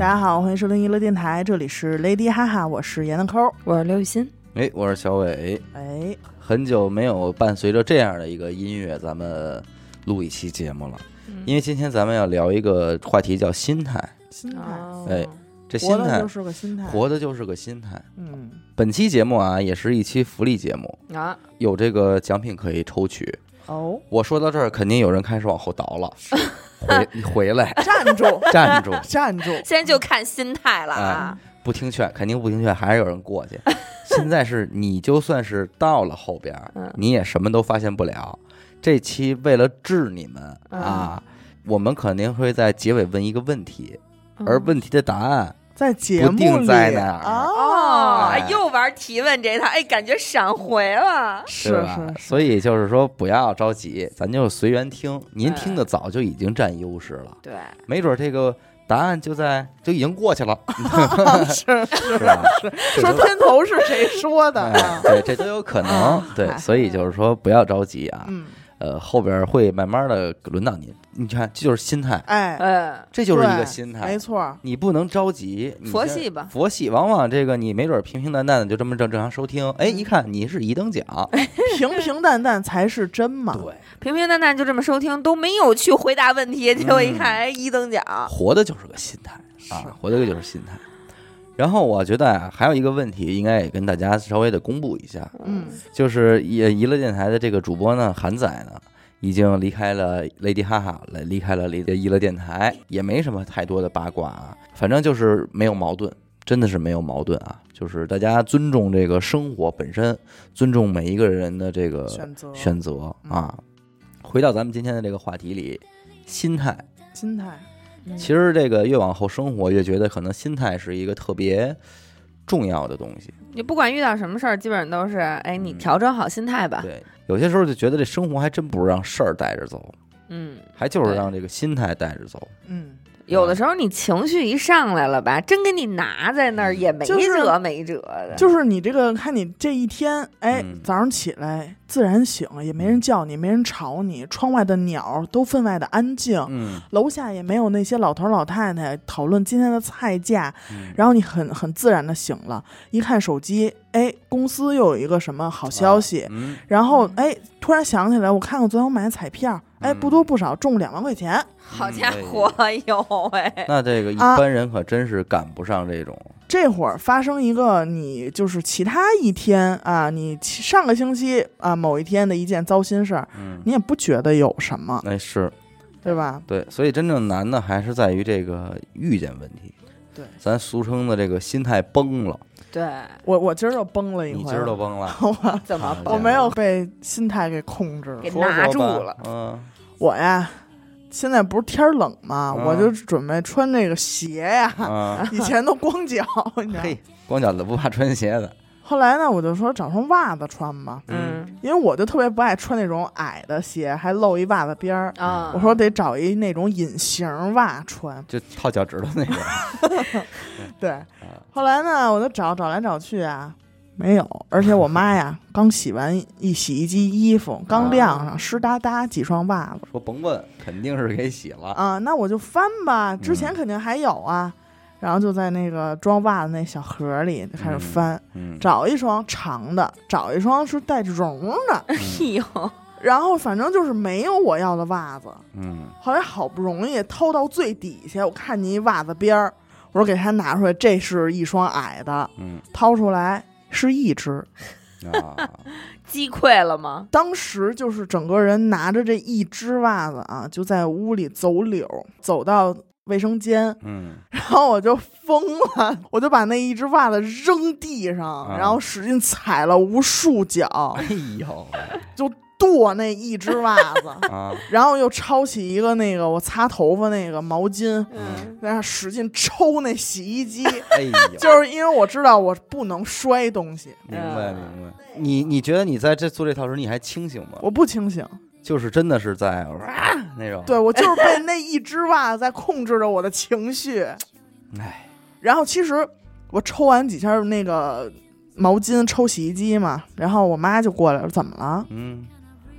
大家好，欢迎收听娱乐电台，这里是 Lady 哈哈，我是闫德抠。我是刘雨欣，哎，我是小伟，哎，很久没有伴随着这样的一个音乐，咱们录一期节目了。因为今天咱们要聊一个话题，叫心态。心态，哦哎这心态活的就是个心态，活的就是个心态。嗯，本期节目啊，也是一期福利节目，啊，有这个奖品可以抽取。哦，我说到这儿，肯定有人开始往后倒了，回你回来，站住，站住，站住，现在就看心态了啊。不听劝，肯定不听劝，还是有人过去。现在是你就算是到了后边你也什么都发现不了。这期为了治你们嗯。啊，我们肯定会在结尾问一个问题，嗯。而问题的答案在节目不定里在哪儿哦，又玩提问这套，哎，感觉闪回了。是对吧是，所以就是说不要着急，咱就随缘听。您哎听的早就已经占优势了，对，没准这个答案就在就已经过去了，是是吧？这说都片头是谁说的？对，这都有可能啊。对，哎所以就是说不要着急啊。嗯，呃，后边会慢慢的轮到您。你看，这就是心态，哎，哎，这就是一个心态没。错，你不能着急，佛系吧佛系，往往这个你没准平平淡淡的就这么正正常收听，哎，嗯一看你是一等奖，平平淡淡才是真嘛。对，平平淡淡就这么收听，都没有去回答问题，结果一看，哎，一等奖。活的就是个心态是啊，活的就是心态。然后我觉得啊，还有一个问题，应该也跟大家稍微的公布一下，嗯，就是也娱乐电台的这个主播呢，韩仔呢，已经离开了 Lady 哈哈，来离开了娱娱乐电台，也没什么太多的八卦啊，反正就是没有矛盾，真的是没有矛盾啊，就是大家尊重这个生活本身，尊重每一个人的这个选择选择啊。回到咱们今天的这个话题里，心态，心态，其实这个越往后生活，越觉得可能心态是一个特别重要的东西。你不管遇到什么事儿，基本上都是，哎，你嗯调整好心态吧。对，有些时候就觉得这生活还真不是让事儿带着走，嗯，还就是让这个心态带着走。嗯，有的时候你情绪一上来了吧，真给你拿在那儿也没辙没辙的。就是你这个，看你这一天，哎，嗯早上起来自然醒，也没人叫你，没人吵你，窗外的鸟都分外的安静，嗯，楼下也没有那些老头老太太讨论今天的菜价，嗯然后你很很自然的醒了，一看手机，哎，公司又有一个什么好消息，嗯，然后哎，突然想起来，我看看昨天我买的彩票，哎，嗯。不多不少中两万块钱，好家伙，哟喂，那这个一啊。般人可真是赶不上这种。这会儿发生一个你就是其他一天啊，你上个星期啊某一天的一件糟心事儿，嗯，你也不觉得有什么，那是。对吧？对，所以真正难的还是在于这个遇见问题。对。咱俗称的这个心态崩了，对，我我今儿就崩了一回，你今儿都崩了，我怎么崩我没有被心态给控制了给。拿住了。嗯，我呀，现在不是天儿冷吗？嗯我就准备穿那个鞋呀。啊，以前都光脚，你知道光脚的不怕穿鞋的，后来呢，我就说找双袜子穿吧，嗯因为我就特别不爱穿那种矮的鞋，还露一袜子边儿。啊，我说得找一那种隐形袜穿。就套脚趾头那种。对，后来呢，我就找找来找去啊，没有。而且我妈呀，刚洗完一洗衣机衣服，刚晾上，湿哒哒几双袜子说甭问，肯定是给洗了。啊，那我就翻吧，之前肯定还有啊。然后就在那个装袜子那小盒里就开始翻，嗯，找一双长的，找一双是带绒的，哎呦，然后反正就是没有我要的袜子。嗯，后来好不容易掏到最底下，我看见一袜子边儿，我说给他拿出来，这是一双矮的，嗯掏出来是一只。啊，击溃了吗？当时就是整个人拿着这一只袜子啊，就在屋里走柳，走到卫生间，嗯，然后我就疯了，我就把那一只袜子扔地上，啊。然后使劲踩了无数脚，哎呦，就跺那一只袜子，啊，然后又抄起一个那个我擦头发那个毛巾，嗯，在那使劲抽那洗衣机，哎呦，就是因为我知道我不能摔东西，明白明白。你你觉得你在这做这套时，你还清醒吗？我不清醒。就是真的是在啊那种，对我就是被那一只袜子在控制着我的情绪。哎，然后其实我抽完几下那个毛巾抽洗衣机嘛，然后我妈就过来了，怎么了？嗯，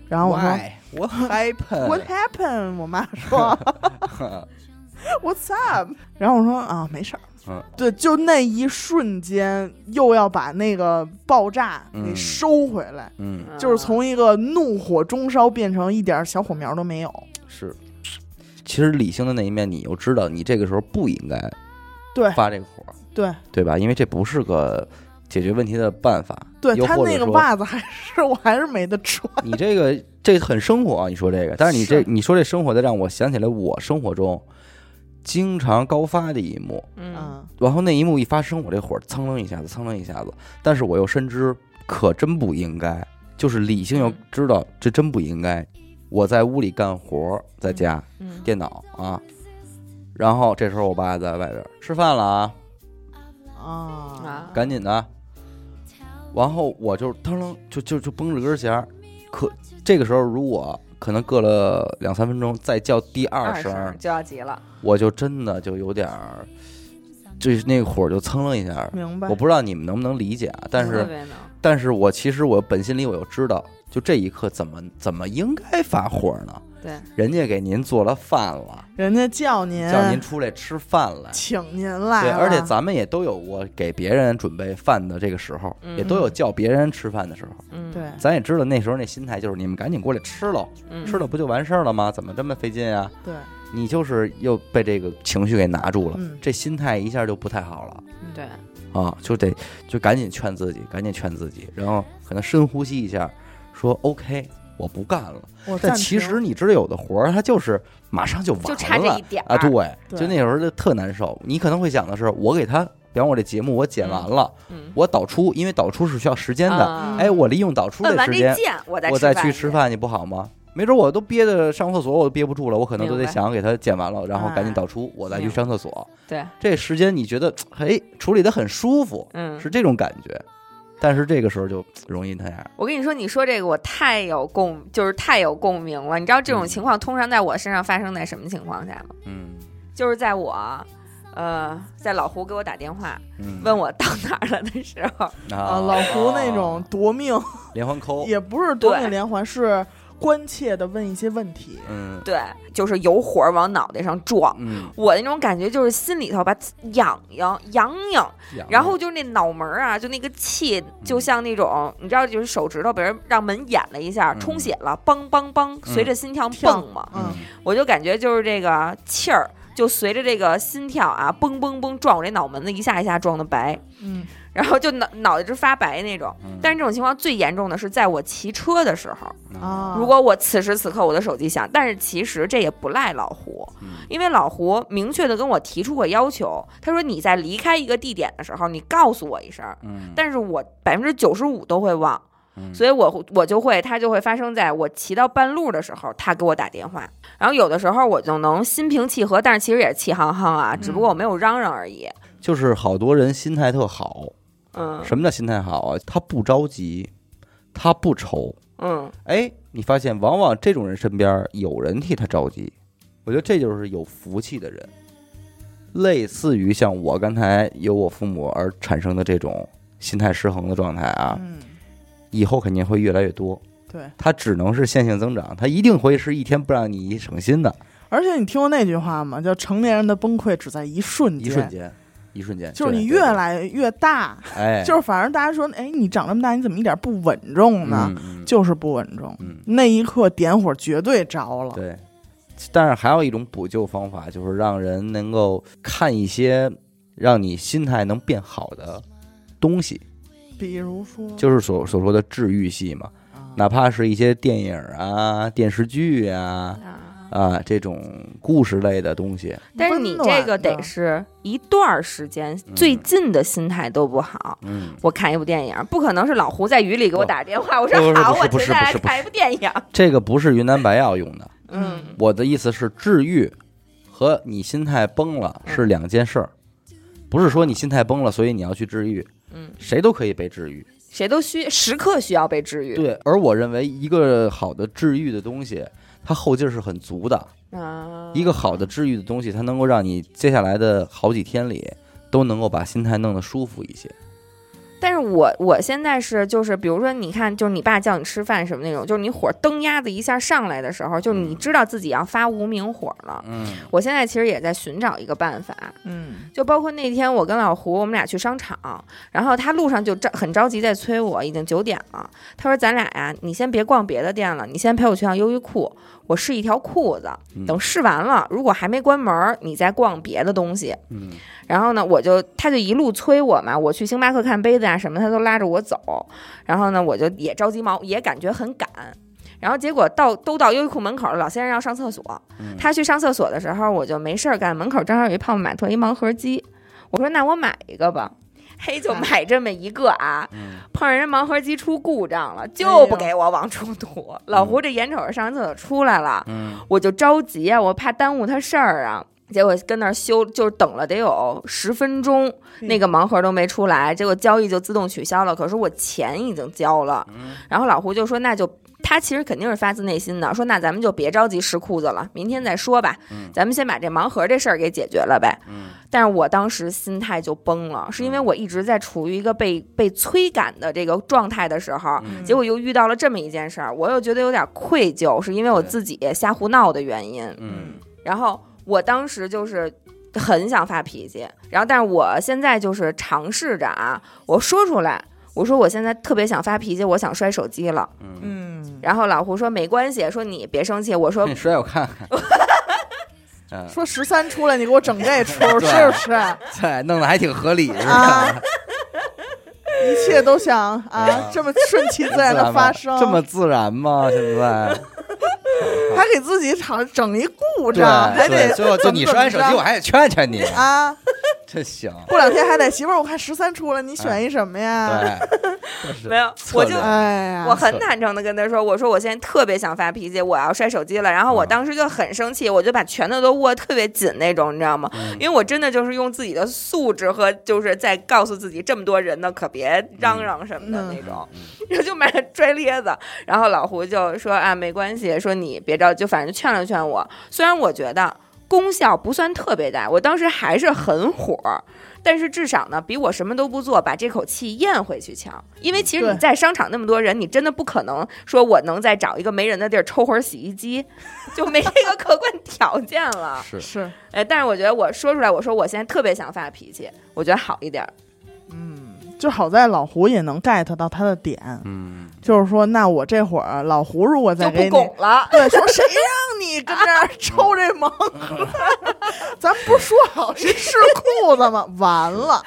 然后我说 Why？What happened？What happened？我妈说，What's up？然后我说啊，没事儿。嗯，对，就那一瞬间，又要把那个爆炸给嗯收回来，嗯，就是从一个怒火中烧变成一点小火苗都没有。是。其实理性的那一面，你又知道，你这个时候不应该对发这个火，对对吧？因为这不是个解决问题的办法。对，他那个袜子还是我还是没得穿。你这个这很生活啊，你说这个，但是你这是你说这生活的，让我想起来我生活中经常高发的一幕。嗯。嗯，然后那一幕一发生，我这火蹭楞一下子，蹭楞一下子，但是我又深知可真不应该，就是理性又知道这真不应该。我在屋里干活，在家嗯。电脑啊，然后这时候我爸在外边吃饭了啊，啊。啊，赶紧的。然后我就腾楞就就就绷着根弦儿，可这个时候如果可能隔了两三分钟再叫第二二声，就要急了，我就真的就有点儿，就那个火就蹭了一下。明白我。不知道你们能不能理解啊，但是但是我其实我本心里我又知道，就这一刻怎么怎么应该发火呢？对，人家给您做了饭了，人家叫您叫您出来吃饭来。请您来对，了，而且咱们也都有过给别人准备饭的这个时候，嗯。也都有叫别人吃饭的时候。嗯，对。咱也知道那时候那心态就是你们赶紧过来吃喽，嗯，吃了不就完事儿了吗？怎么这么费劲啊？对。你就是又被这个情绪给拿住了，嗯。这心态一下就不太好了。对，啊，就得就赶紧劝自己，赶紧劝自己，然后可能深呼吸一下，说 OK，我不干了。但其实你知道，有的活儿它就是马上就完了，就差这一点啊，对，对就那时候就特难受。你可能会想的是，我给他，比方我这节目我剪完了，嗯，我导出，因为导出是需要时间的，啊哎，我利用导出的时间，我再我再去吃饭你不好吗？没准我都憋的上厕所，我都憋不住了，我可能都得想给他剪完了，然后赶紧哎导出，我再去上厕所。对，这时间你觉得，哎，处理的很舒服，嗯，是这种感觉。但是这个时候就 容易那样，我跟你说，你说这个我太有共，就是太有共鸣了。你知道这种嗯情况通常在我身上发生在什么情况下吗？嗯。就是在我，呃，在老胡给我打电话嗯，问我到哪儿了的时候，啊，啊老胡那种夺命，连环扣，也不是夺命连环，是关切的问一些问题。嗯。对，就是有火往脑袋上撞。嗯，我那种感觉就是心里头吧痒痒痒痒，然后就是那脑门儿啊，就那个气，就像那种你知道，就是手指头被人让门演了一下，嗯。充血了，梆梆梆，随着心跳跳。蹦嘛，嗯，我就感觉就是这个气儿，就随着这个心跳啊，嘣嘣嘣撞我这脑门子，一下一下撞的白，嗯，然后就脑脑袋直发白那种。嗯但是这种情况最严重的是在我骑车的时候，啊，如果我此时此刻我的手机响，但是其实这也不赖老胡，嗯因为老胡明确的跟我提出过要求，他说你在离开一个地点的时候，你告诉我一声。嗯，但是我百分之九十五都会忘，嗯所以我我就会，它就会发生在我骑到半路的时候，他给我打电话，然后有的时候我就能心平气和，但是其实也是气哼哼啊，只不过我没有嚷嚷而已。就是好多人心态特好，嗯什么叫心态好啊？他不着急，他不愁。嗯哎，你发现往往这种人身边有人替他着急，我觉得这就是有福气的人。类似于像我刚才有我父母而产生的这种心态失衡的状态啊，嗯，以后肯定会越来越多。对。它只能是线性增长，它一定会是一天不让你省心的，而且你听过那句话吗？叫成年人的崩溃只在一瞬间，一瞬间，一瞬间，就是你越来越大，哎，就是反正大家说，哎，你长这么大，你怎么一点不稳重呢？就是不稳重。嗯，那一刻点火绝对着了。对。但是还有一种补救方法，就是让人能够看一些让你心态能变好的东西，比如说，就是所所说的治愈系嘛，啊哪怕是一些电影啊、电视剧啊啊。啊这种故事类的东西，但是你这个得是一段儿时间，最近的心态都不好。嗯，我看一部电影，不可能是老胡在雨里给我打电话，我说好，我现在来看一部电影。这个不是云南白药用的，嗯。我的意思是治愈和你心态崩了是两件事儿，不是说你心态崩了，所以你要去治愈，嗯，谁都可以被治愈。谁都需时刻需要被治愈。对，而我认为一个好的治愈的东西，它后劲儿是很足的。啊，一个好的治愈的东西，它能够让你接下来的好几天里都能够把心态弄得舒服一些。但是我我现在是就是，比如说，你看，就是你爸叫你吃饭什么那种，就是你火蹬鸭子一下上来的时候，就你知道自己要发无名火了。嗯我现在其实也在寻找一个办法，嗯就包括那天我跟老胡，我们俩去商场，然后他路上就着很着急在催我，已经九点了。他说：“咱俩呀，你先别逛别的店了，你先陪我去趟优衣库，我试一条裤子，嗯等试完了，如果还没关门，你再逛别的东西。”嗯然后呢，我就他就一路催我嘛，我去星巴克看杯子啊什么，他都拉着我走。然后呢，我就也着急忙，也感觉很赶。然后结果到都到优衣库门口了，老先生要上厕所。嗯他去上厕所的时候，我就没事儿干，门口正好有一泡泡玛特一盲盒机，我说那我买一个吧。嘿，就买这么一个啊，嗯碰上人盲盒机出故障了，哎就不给我往出吐。老胡这眼瞅着上完厕所出来了，嗯我就着急啊，我怕耽误他事儿啊。结果跟那儿修，就是等了得有十分钟，嗯那个盲盒都没出来，结果交易就自动取消了。可是我钱已经交了，嗯然后老胡就说：“那就他其实肯定是发自内心的，说那咱们就别着急试裤子了，明天再说吧，嗯咱们先把这盲盒这事儿给解决了呗。”嗯但是我当时心态就崩了，是因为我一直在处于一个被被催赶的这个状态的时候，嗯结果又遇到了这么一件事儿，我又觉得有点愧疚，是因为我自己瞎胡闹的原因。嗯然后我当时就是很想发脾气，然后但是我现在就是尝试着啊，我说出来，我说我现在特别想发脾气，我想摔手机了。嗯，嗯，然后老胡说没关系，说你别生气。我说你摔我看看。嗯，说十三出来，你给我整这出 是对不是？对，弄得还挺合理，是吧？啊，一切都想啊啊这么顺其自然的发生，这么自然吗？现在 还给自己场整一故障，还得对，最后就你摔完手机，我还得劝劝你，啊，真行。过两天还得媳妇儿，我看十三出了，你选一什么呀？对，没有，我就哎呀，我很坦诚的跟他说，我说我现在特别想发脾气，我要摔手机了。然后我嗯当时就很生气，我就把拳头都握特别紧那种，你知道吗？嗯因为我真的就是用自己的素质和就是在告诉自己，这么多人呢，可别嚷嚷什么的嗯那种，然后就买了拽咧子。然后老胡就说啊，没关系，说你别着急，就反正劝了劝我。虽然我觉得功效不算特别大，我当时还是很火。但是至少呢，比我什么都不做，把这口气咽回去强。因为其实你在商场那么多人，你真的不可能说我能再找一个没人的地儿抽会儿洗衣机，就没这个客观条件了。是是，哎，但是我觉得我说出来，我说我现在特别想发脾气，我觉得好一点儿。嗯，就好在老胡也能 get 到他的点，嗯，就是说，那我这会儿老胡如果再就不给你拱了。对，说谁让你跟这儿抽这盲盒？咱不是说好谁试裤子吗？完了，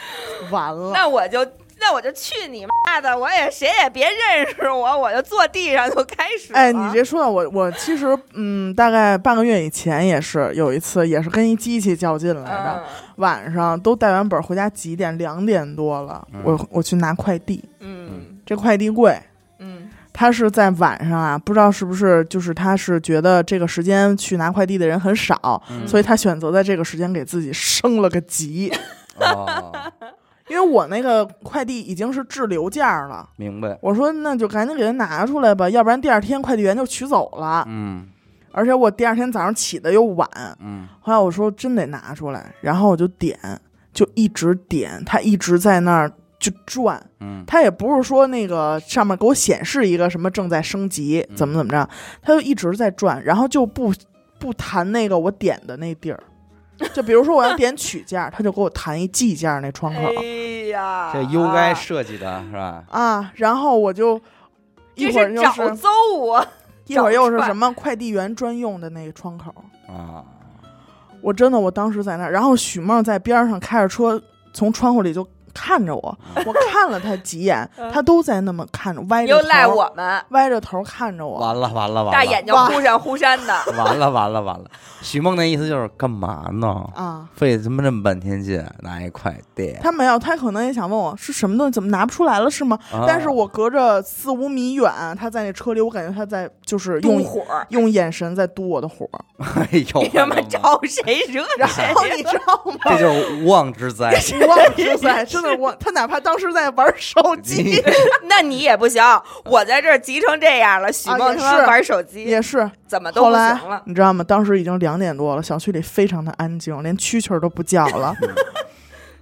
完了。那我就那我就去你妈的！我也谁也别认识我，我就坐地上就开始了。哎，你这说到我，我其实嗯，大概半个月以前也是有一次，也是跟一机器较劲来着。嗯晚上都带完本回家几点？两点多了。嗯我我去拿快递，嗯这快递柜，嗯他是在晚上啊，不知道是不是就是他是觉得这个时间去拿快递的人很少，嗯所以他选择在这个时间给自己升了个级。哦，因为我那个快递已经是滞留件儿了，明白。我说那就赶紧给他拿出来吧，要不然第二天快递员就取走了。嗯而且我第二天早上起的又晚，嗯后来我说真得拿出来，然后我就点，就一直点，他一直在那儿就转，嗯他也不是说那个上面给我显示一个什么正在升级，怎么怎么着，他就一直在转，然后就不不弹那个我点的那地儿，就比如说我要点取件儿，他就给我弹一计件儿那窗口哎呀，这 UI 设计的是吧？啊，然后我就一会儿又找是揍我。一会儿又是什么快递员专用的那个窗口，啊，我真的我当时在那儿，然后许梦在边上开着车从窗户里就看着我，我看了他几眼，嗯他都在那么看着，歪着头，又赖我们，歪着头看着我，完了完了完了，大眼睛忽闪忽闪的。完了完了完了。许梦那意思就是干嘛呢？啊。费他妈这么半天劲拿一快递，他没有，他可能也想问我是什么东西，怎么拿不出来了是吗？啊但是我隔着四五米远，他在那车里，我感觉他在就是用火，用眼神在嘟我的火，哎呦，你他妈招谁惹然谁后你知道吗？这就是无妄之灾。无妄之灾，真的我他哪怕当时在玩手机 那你也不行，我在这儿急成这样了，许梦是玩手机，也是。怎么都不行了。你知道吗？当时已经两点多了，小区里非常的安静，连蛐蛐儿都不叫了。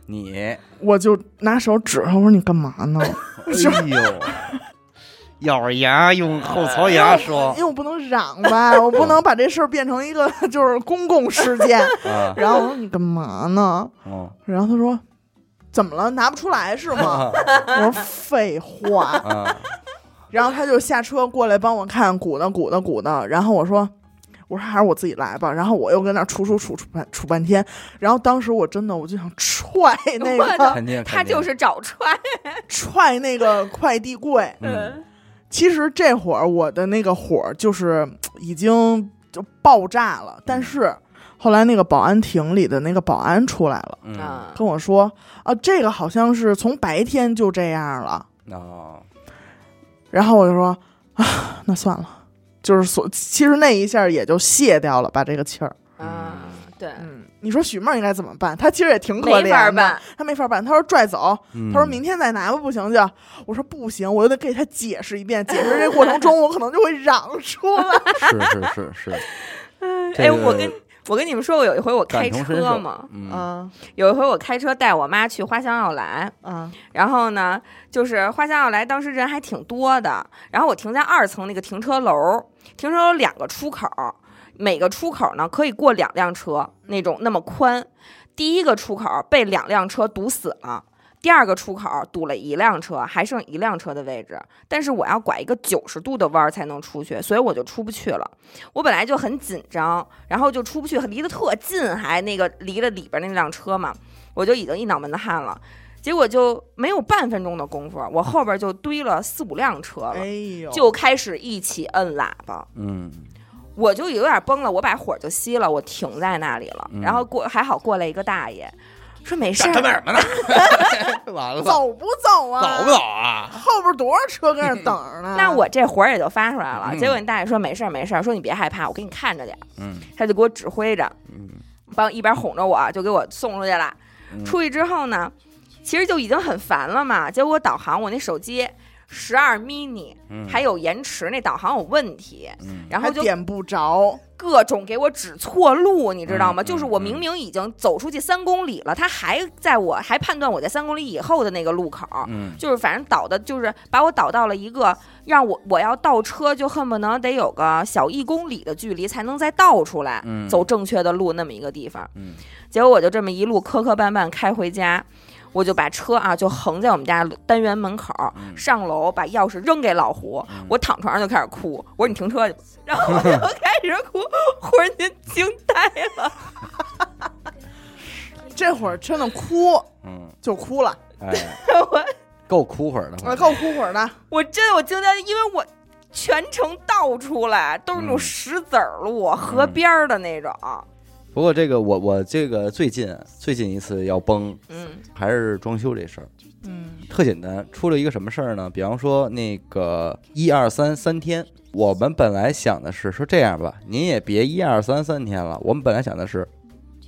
你，我就拿手指他，我说你干嘛呢？哎呦，咬着牙用后槽牙说因为我不能嚷吧，我不能把这事儿变成一个 就是公共事件。啊，然后我说你干嘛呢？哦然后他说怎么了？拿不出来是吗？我说废话。啊，然后他就下车过来帮我看鼓捣鼓捣鼓捣，然后我说。我说还是我自己来吧，然后我又跟那儿杵杵杵杵半杵半天，然后当时我真的我就想踹那个，他就是找踹，踹那个快递柜。嗯其实这会儿我的那个火就是已经就爆炸了，但是后来那个保安亭里的那个保安出来了，跟我说啊，这个好像是从白天就这样了。哦，然后我就说啊，那算了，就是所其实那一下也就卸掉了把这个气儿。啊，对，嗯，你说许梦应该怎么办？他其实也挺可没怜的，法办，他没法办。他说拽走，他他说明天再拿吧，不行就。我说不行，我又得给他解释一遍，解释这过程中我可能就会嚷出来。是是是是，哎，我跟我跟你们说过，有一回我开车嘛，嗯啊有一回我开车带我妈去花香奥莱，嗯然后呢，就是花香奥莱当时人还挺多的，然后我停在二层那个停车楼，停车楼两个出口，每个出口呢可以过两辆车，那种那么宽。第一个出口被两辆车堵死了，第二个出口堵了一辆车，还剩一辆车的位置，但是我要拐一个九十度的弯儿才能出去，所以我就出不去了。我本来就很紧张，然后就出不去，离得特近，还那个离了里边那辆车嘛，我就已经一脑门子汗了。结果就没有半分钟的功夫，我后边就堆了四五辆车了，哎，就开始一起摁喇叭，嗯我就有点崩了，我把火就熄了，我停在那里了。嗯然后过还好过来一个大爷，说没事干他妈儿，什么呢？完了，走不走啊？走不走？啊？后边多少车跟那儿等着呢？那我这火也就发出来了。嗯结果你大爷说没事儿没事儿，说你别害怕，我给你看着点儿。嗯他就给我指挥着，嗯帮一边哄着我，就给我送出去了。嗯出去之后呢，其实就已经很烦了嘛。结果导航我那手机十二 mini 嗯，还有延迟，那导航有问题，嗯。然后就点不着，各种给我指错路，你知道吗？嗯就是我嗯明明已经走出去三公里了，他还在我还判断我在三公里以后的那个路口。嗯。就是反正导的，就是把我导到了一个让我我要倒车，就恨不能得有个小一公里的距离才能再倒出来，嗯。走正确的路那么一个地方。嗯。结果我就这么一路磕磕绊绊开回家，我就把车啊就横在我们家单元门口，嗯上楼把钥匙扔给老胡，嗯我躺床上就开始哭，我说你停车去吧，然后我就开始哭，忽然间惊呆了，这会儿真的哭嗯，就哭了，哎，我够哭会儿的，我够哭会儿的。我真的我惊呆，因为我。全程倒出来都是那种嗯石子儿路，河边儿的那种。不过这个我我这个最近最近一次要崩嗯。还是装修这事儿，嗯。特简单，出了一个什么事儿呢？比方说那个一二三三天，我们本来想的是说这样吧，您也别一二三三天了，我们本来想的是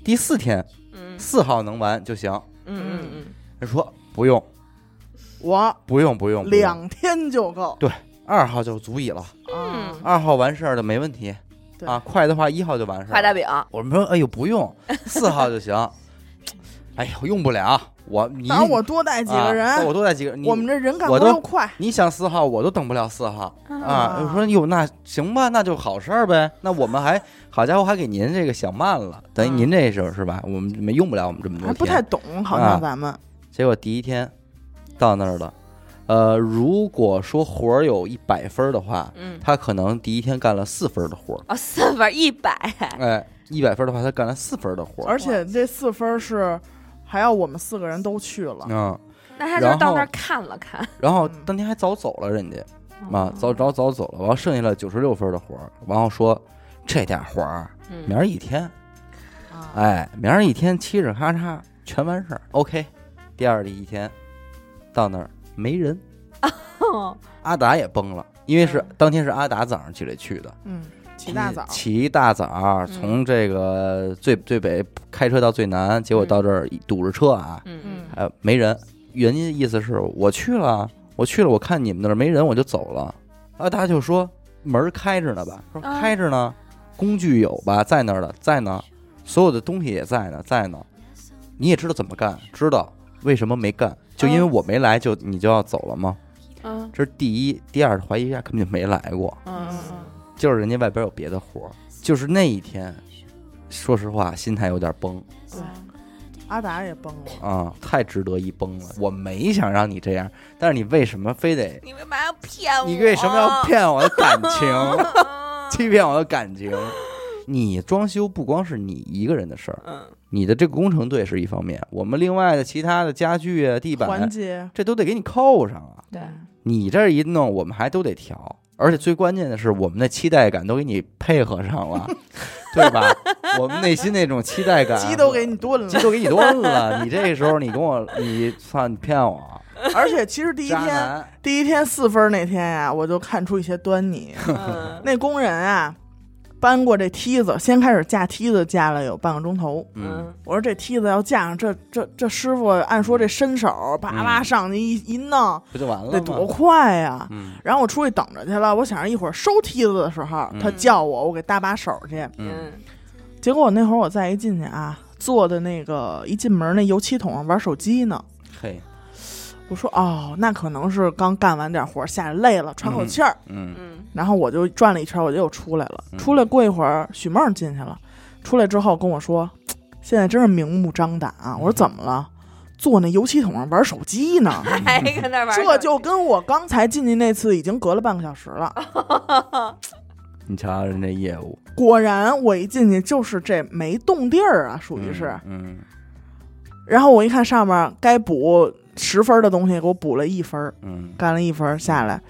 第四天嗯。四号能完就行。嗯嗯嗯，他说不用。我不用不用，两天就够。对二号就足以了，啊嗯。二号完事儿的没问题。对啊，快的话一号就完事儿了。画大饼，我们说，哎呦，不用，四号就行。哎呦，用不了，我你当然我多带几个啊人，我多带几个人，你我们这人干我都活又快。你想四号，我都等不了四号啊。啊我说哟，那行吧，那就好事儿呗。那我们还好家伙，还给您这个想慢了，等于嗯您这时候是吧？我们没用不了我们这么多还。不太懂，好啊像咱们结果第一天到那儿了，呃，如果说活儿有一百分儿的话，嗯，他可能第一天干了四分儿的活儿。哦，四分一百，哎，一百分儿的话，他干了四分儿的活儿。而且这四分是还要我们四个人都去了。嗯，那他就到那儿看了看，然后嗯。当天还早走了，人家。啊，嗯早早早走了，完后剩下了九十六分的活儿，然后说这点活儿嗯。明儿一天，啊，哎，明儿一天嘁哧咔嚓全完事儿，OK。第二第一天到那儿没人，哦 阿达也崩了，因为是嗯。当天是阿达早上起来去的，嗯，起大早，起一大早嗯从这个最最北开车到最南，结果到这儿堵着车啊，嗯嗯。还没人。人家意思是我去了，我去了，我看你们那儿没人，我就走了。阿达就说门开着呢吧，说啊开着呢，工具有吧，在那儿的，在呢，所有的东西也在呢，在呢。你也知道怎么干，知道为什么没干，就因为我没来，就你就要走了吗？嗯这是第一，第二怀疑人家根本就没来过，嗯嗯就是人家外边有别的活儿，就是那一天，说实话心态有点崩对，阿达也崩了。啊，太值得一崩了。我没想让你这样，但是你为什么非得？你为嘛要骗我？你为什么要骗我的感情？欺骗我的感情？你装修不光是你一个人的事儿，嗯你的这个工程队是一方面，我们另外的其他的家具啊、地板啊，环节，这都得给你扣上啊。对你这一弄，我们还都得调，而且最关键的是，我们的期待感都给你配合上了，对吧？我们内心那种期待感，鸡都给你炖了。鸡都给你炖了。你这时候你跟我，你算，你骗我，而且其实第一天。第一天四分那天呀、我就看出一些端倪。嗯那工人啊，搬过这梯子，先开始架梯子，架了有半个钟头。嗯，我说这梯子要架上，这这这师傅按说这伸手叭叭嗯上去一一弄，不就完了得多？快呀！嗯然后我出去等着去了，我想着一会儿收梯子的时候，嗯他叫我，我给搭把手去。嗯嗯结果我那会儿我再一进去啊，坐的那个一进门那油漆桶上玩手机呢。嘿，我说哦，那可能是刚干完点活，下来累了，喘口气儿。嗯嗯然后我就转了一圈，我就又出来了。嗯出来过一会儿，许梦进去了。出来之后跟我说：“ 现在真是明目张胆啊！”我说：“怎么了？坐那油漆桶上玩手机呢？还跟那玩这就跟我刚才进去那次已经隔了半个小时了。你瞧瞧人这业务，果然，我一进去就是这没动地儿啊，属于是。嗯然后我一看上面该补十分的东西，给我补了一分，嗯干了一分下来。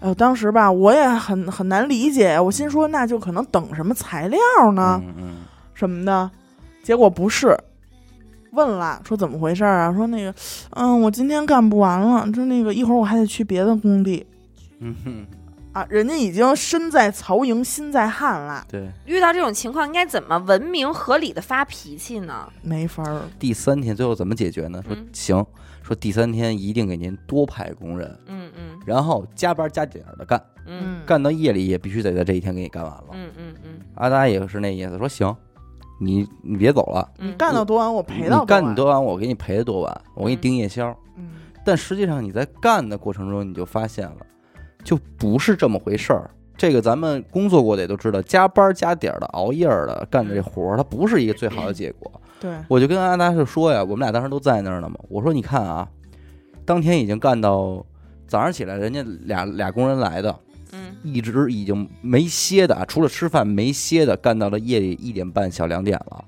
哎呦，当时吧，我也很很难理解，我心说那就可能等什么材料呢？嗯嗯什么的，结果不是。问了，说怎么回事啊？说那个，嗯，我今天干不完了，说那个一会儿我还得去别的工地嗯哼，啊。人家已经身在曹营心在汉了，对，遇到这种情况应该怎么文明合理的发脾气呢？没法儿。第三天最后怎么解决呢？说嗯行，说第三天一定给您多派工人，嗯嗯然后加班加点的干，嗯干到夜里也必须得在这一天给你干完了。嗯嗯嗯阿达也是那意思，说行，你你别走了，你，干到多晚我赔到你干你多晚，我给你赔的多晚，我给你嗯盯夜宵。嗯，但实际上你在干的过程中，你就发现了，就不是这么回事儿。这个咱们工作过的也都知道，加班加点儿的、熬夜的干这活儿，它不是一个最好的结果。对，我就跟阿达就说呀，我们俩当时都在那儿呢嘛。我说你看啊，当天已经干到早上起来，人家俩俩工人来的，嗯一直已经没歇的啊，除了吃饭没歇的，干到了夜里一点半小两点了。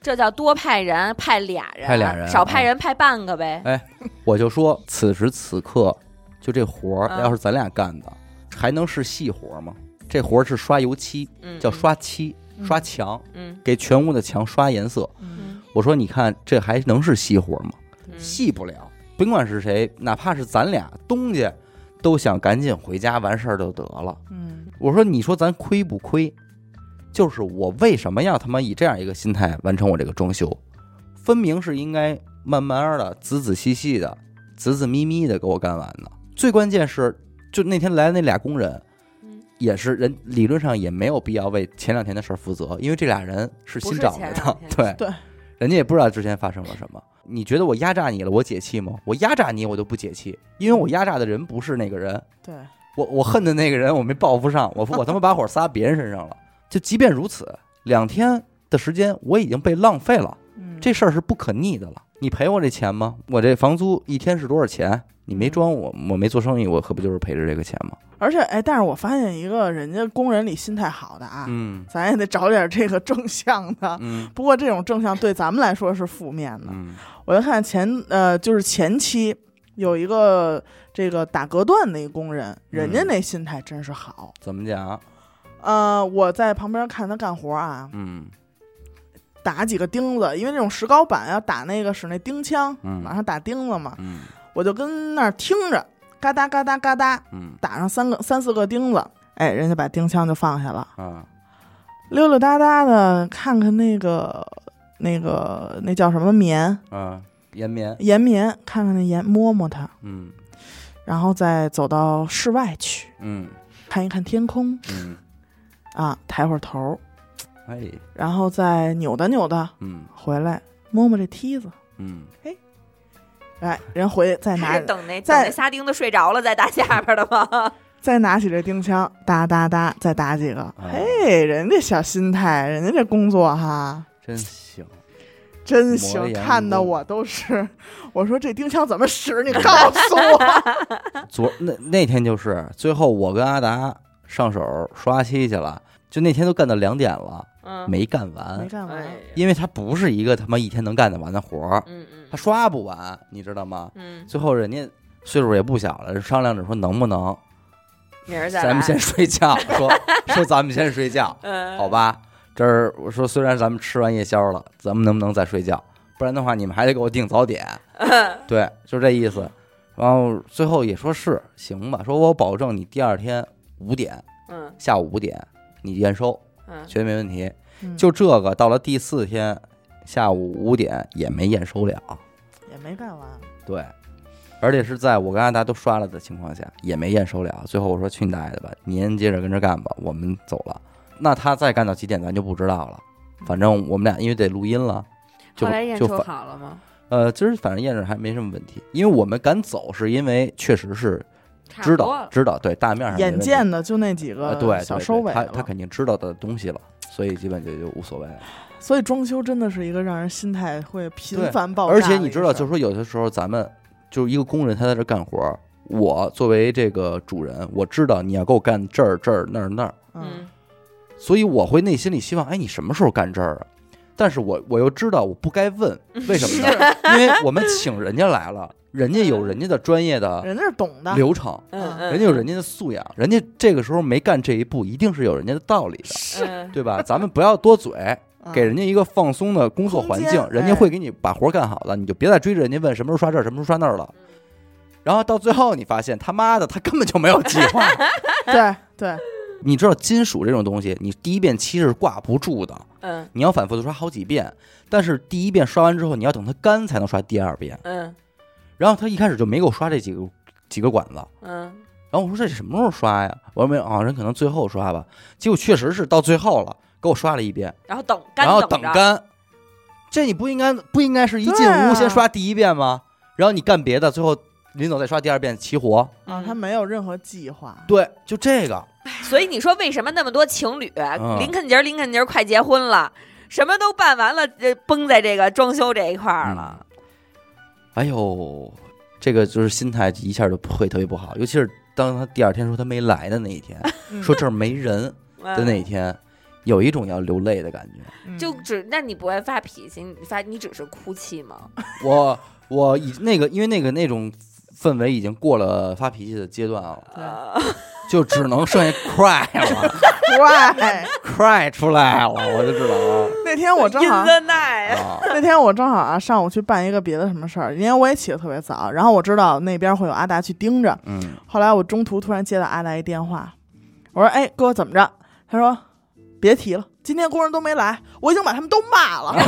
这叫多派人，派俩人，派俩人少派啊人派半个呗。哎我就说此时此刻，就这活儿，嗯要是咱俩干的，还能是细活吗？这活是刷油漆，嗯，叫刷漆、嗯刷墙，嗯给全屋的墙刷颜色。嗯我说你看，这还能是细活吗？嗯细不了。甭管是谁，哪怕是咱俩东家，都想赶紧回家完事儿就得了。嗯我说，你说咱亏不亏？就是我为什么要他妈以这样一个心态完成我这个装修？分明是应该慢慢的、仔仔细细的、仔仔咪咪的给我干完的。最关键是，就那天来的那俩工人，嗯也是人理论上也没有必要为前两天的事儿负责，因为这俩人是新找来的 对对，人家也不知道之前发生了什么。你觉得我压榨你了，我解气吗？我压榨你，我都不解气，因为我压榨的人不是那个人，对，我我恨的那个人我没报复上，我我他妈把火撒别人身上了。就即便如此，两天的时间我已经被浪费了，嗯这事儿是不可逆的了。你赔我这钱吗？我这房租一天是多少钱？你没装我，我没做生意，我可不就是赔着这个钱吗？而且哎，但是我发现一个人家工人里心态好的啊，嗯咱也得找点这个正向的。嗯不过这种正向对咱们来说是负面的。嗯我就看前呃，就是前期有一个这个打隔断的一个工人，人家嗯那心态真是好。怎么讲？呃，我在旁边看他干活啊，嗯打几个钉子，因为那种石膏板要打那个使那钉枪，嗯往上打钉子嘛，嗯我就跟那儿听着，嘎哒嘎哒嘎哒，嗯。打上三个三四个钉子，哎，人家把钉枪就放下了，啊。溜溜达达的看看那个那个那叫什么棉？啊，延绵。岩棉，看看那岩，摸摸它，嗯。然后再走到室外去嗯。看一看天空。嗯。啊，抬会儿头，哎。然后再扭哒扭哒嗯。回来，摸摸这梯子，嗯，哎，人回去再拿等那等再那仨钉子睡着了再打下边的吗？再拿起这钉枪，哒哒哒，再打几个。啊嘿，人家小心态，人家这工作哈，真行。真行，看的我都是。我说这钉枪怎么使？你告诉我。昨那那天就是最后我跟阿达上手刷漆去了，就那天都干到两点了，嗯，没干完没，干完哎，因为他不是一个他妈一天能干得完的活儿，嗯嗯他刷不完，你知道吗？嗯，最后人家岁数也不小了，商量着说能不能明儿再咱们来先睡觉，说 说咱们先睡觉，嗯，好吧？这儿我说虽然咱们吃完夜宵了，咱们能不能再睡觉？不然的话你们还得给我订早点。对，就这意思。然后最后也说是行吧，说我保证你第二天五点嗯下午五点你验收，嗯，绝对没问题。嗯就这个到了第四天下午五点也没验收了，也没干完。对，而且是在我跟阿达都刷了的情况下也没验收了。最后我说去你大爷的吧，您接着跟着干吧，我们走了。那他再干到几点咱就不知道了，反正我们俩因为得录音了，就后来验收就反好了吗？呃，今儿反正验证还没什么问题，因为我们敢走是因为确实是知道知道对大面上没眼见的就那几呃个小对对对他收尾了他肯定知道的东西了，所以基本就就无所谓了。所以装修真的是一个让人心态会频繁爆炸而。且你知道，就是说有的时候咱们就是一个工人，他在这干活儿，我作为这个主人，我知道你要给我干这儿这儿那儿那儿，嗯，嗯所以我会内心里希望，哎，你什么时候干这儿啊？但是我我又知道我不该问，为什么呢？因为我们请人家来了，人家有人家的专业的人家是懂的，流程，人家有人家的素养，人家这个时候没干这一步，一定是有人家的道理的，对吧？咱们不要多嘴，嗯给人家一个放松的工作环境人家会给你把活干好了，你就别再追着人家问什么时候刷这儿，什么时候刷那儿了。然后到最后，你发现他妈的他根本就没有计划。对对，你知道金属这种东西，你第一遍漆是挂不住的，嗯你要反复的刷好几遍。但是第一遍刷完之后，你要等它干才能刷第二遍。嗯然后他一开始就没给我刷这几个几个管子，嗯然后我说这什么时候刷呀？我说没有啊，人可能最后刷吧。结果确实是到最后了，给我刷了一遍，然后等干然后等干。这你不应该不应该是一进屋先刷第一遍吗？然后你干别的，最后临走再刷第二遍齐活。啊，他没有任何计划，对，就这个，所以你说为什么那么多情侣嗯。林肯杰林肯杰快结婚了，什么都办完了，这崩在这个装修这一块儿了。哎呦，这个就是心态一下就会特别不好，尤其是当他第二天说他没来的那一天，嗯。说这儿没人的那一天，有一种要流泪的感觉。嗯就只那你不会发脾气，你发你只是哭泣吗？我我以那个因为那个那种氛围已经过了发脾气的阶段了，就只能剩下 cry 了，cry。，cry 出来了，我就知道了那天我正好。那天我正好啊上午去办一个别的什么事儿，因为我也起得特别早，然后我知道那边会有阿达去盯着，嗯，后来我中途突然接到阿达一电话，我说：“哎，哥怎么着？”他说：“别提了，今天工人都没来，我已经把他们都骂了。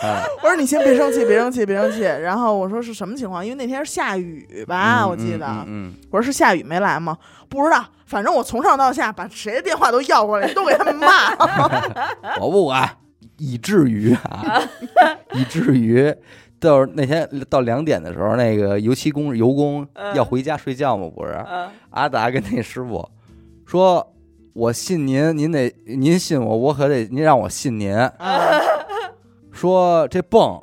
哎 我说：“你先别生气，别生气，别生气。”然后我说：“是什么情况？因为那天是下雨吧，我记得。嗯嗯我说：“是下雨没来吗？”不知道，反正我从上到下把谁的电话都要过来，都给他们骂。了 我不管，以至于啊，以至于到那天到两点的时候，那个油漆工油工嗯要回家睡觉嘛，不是？嗯阿达跟那师傅说：“我信您，您得您信我，我可得您让我信您。啊说这泵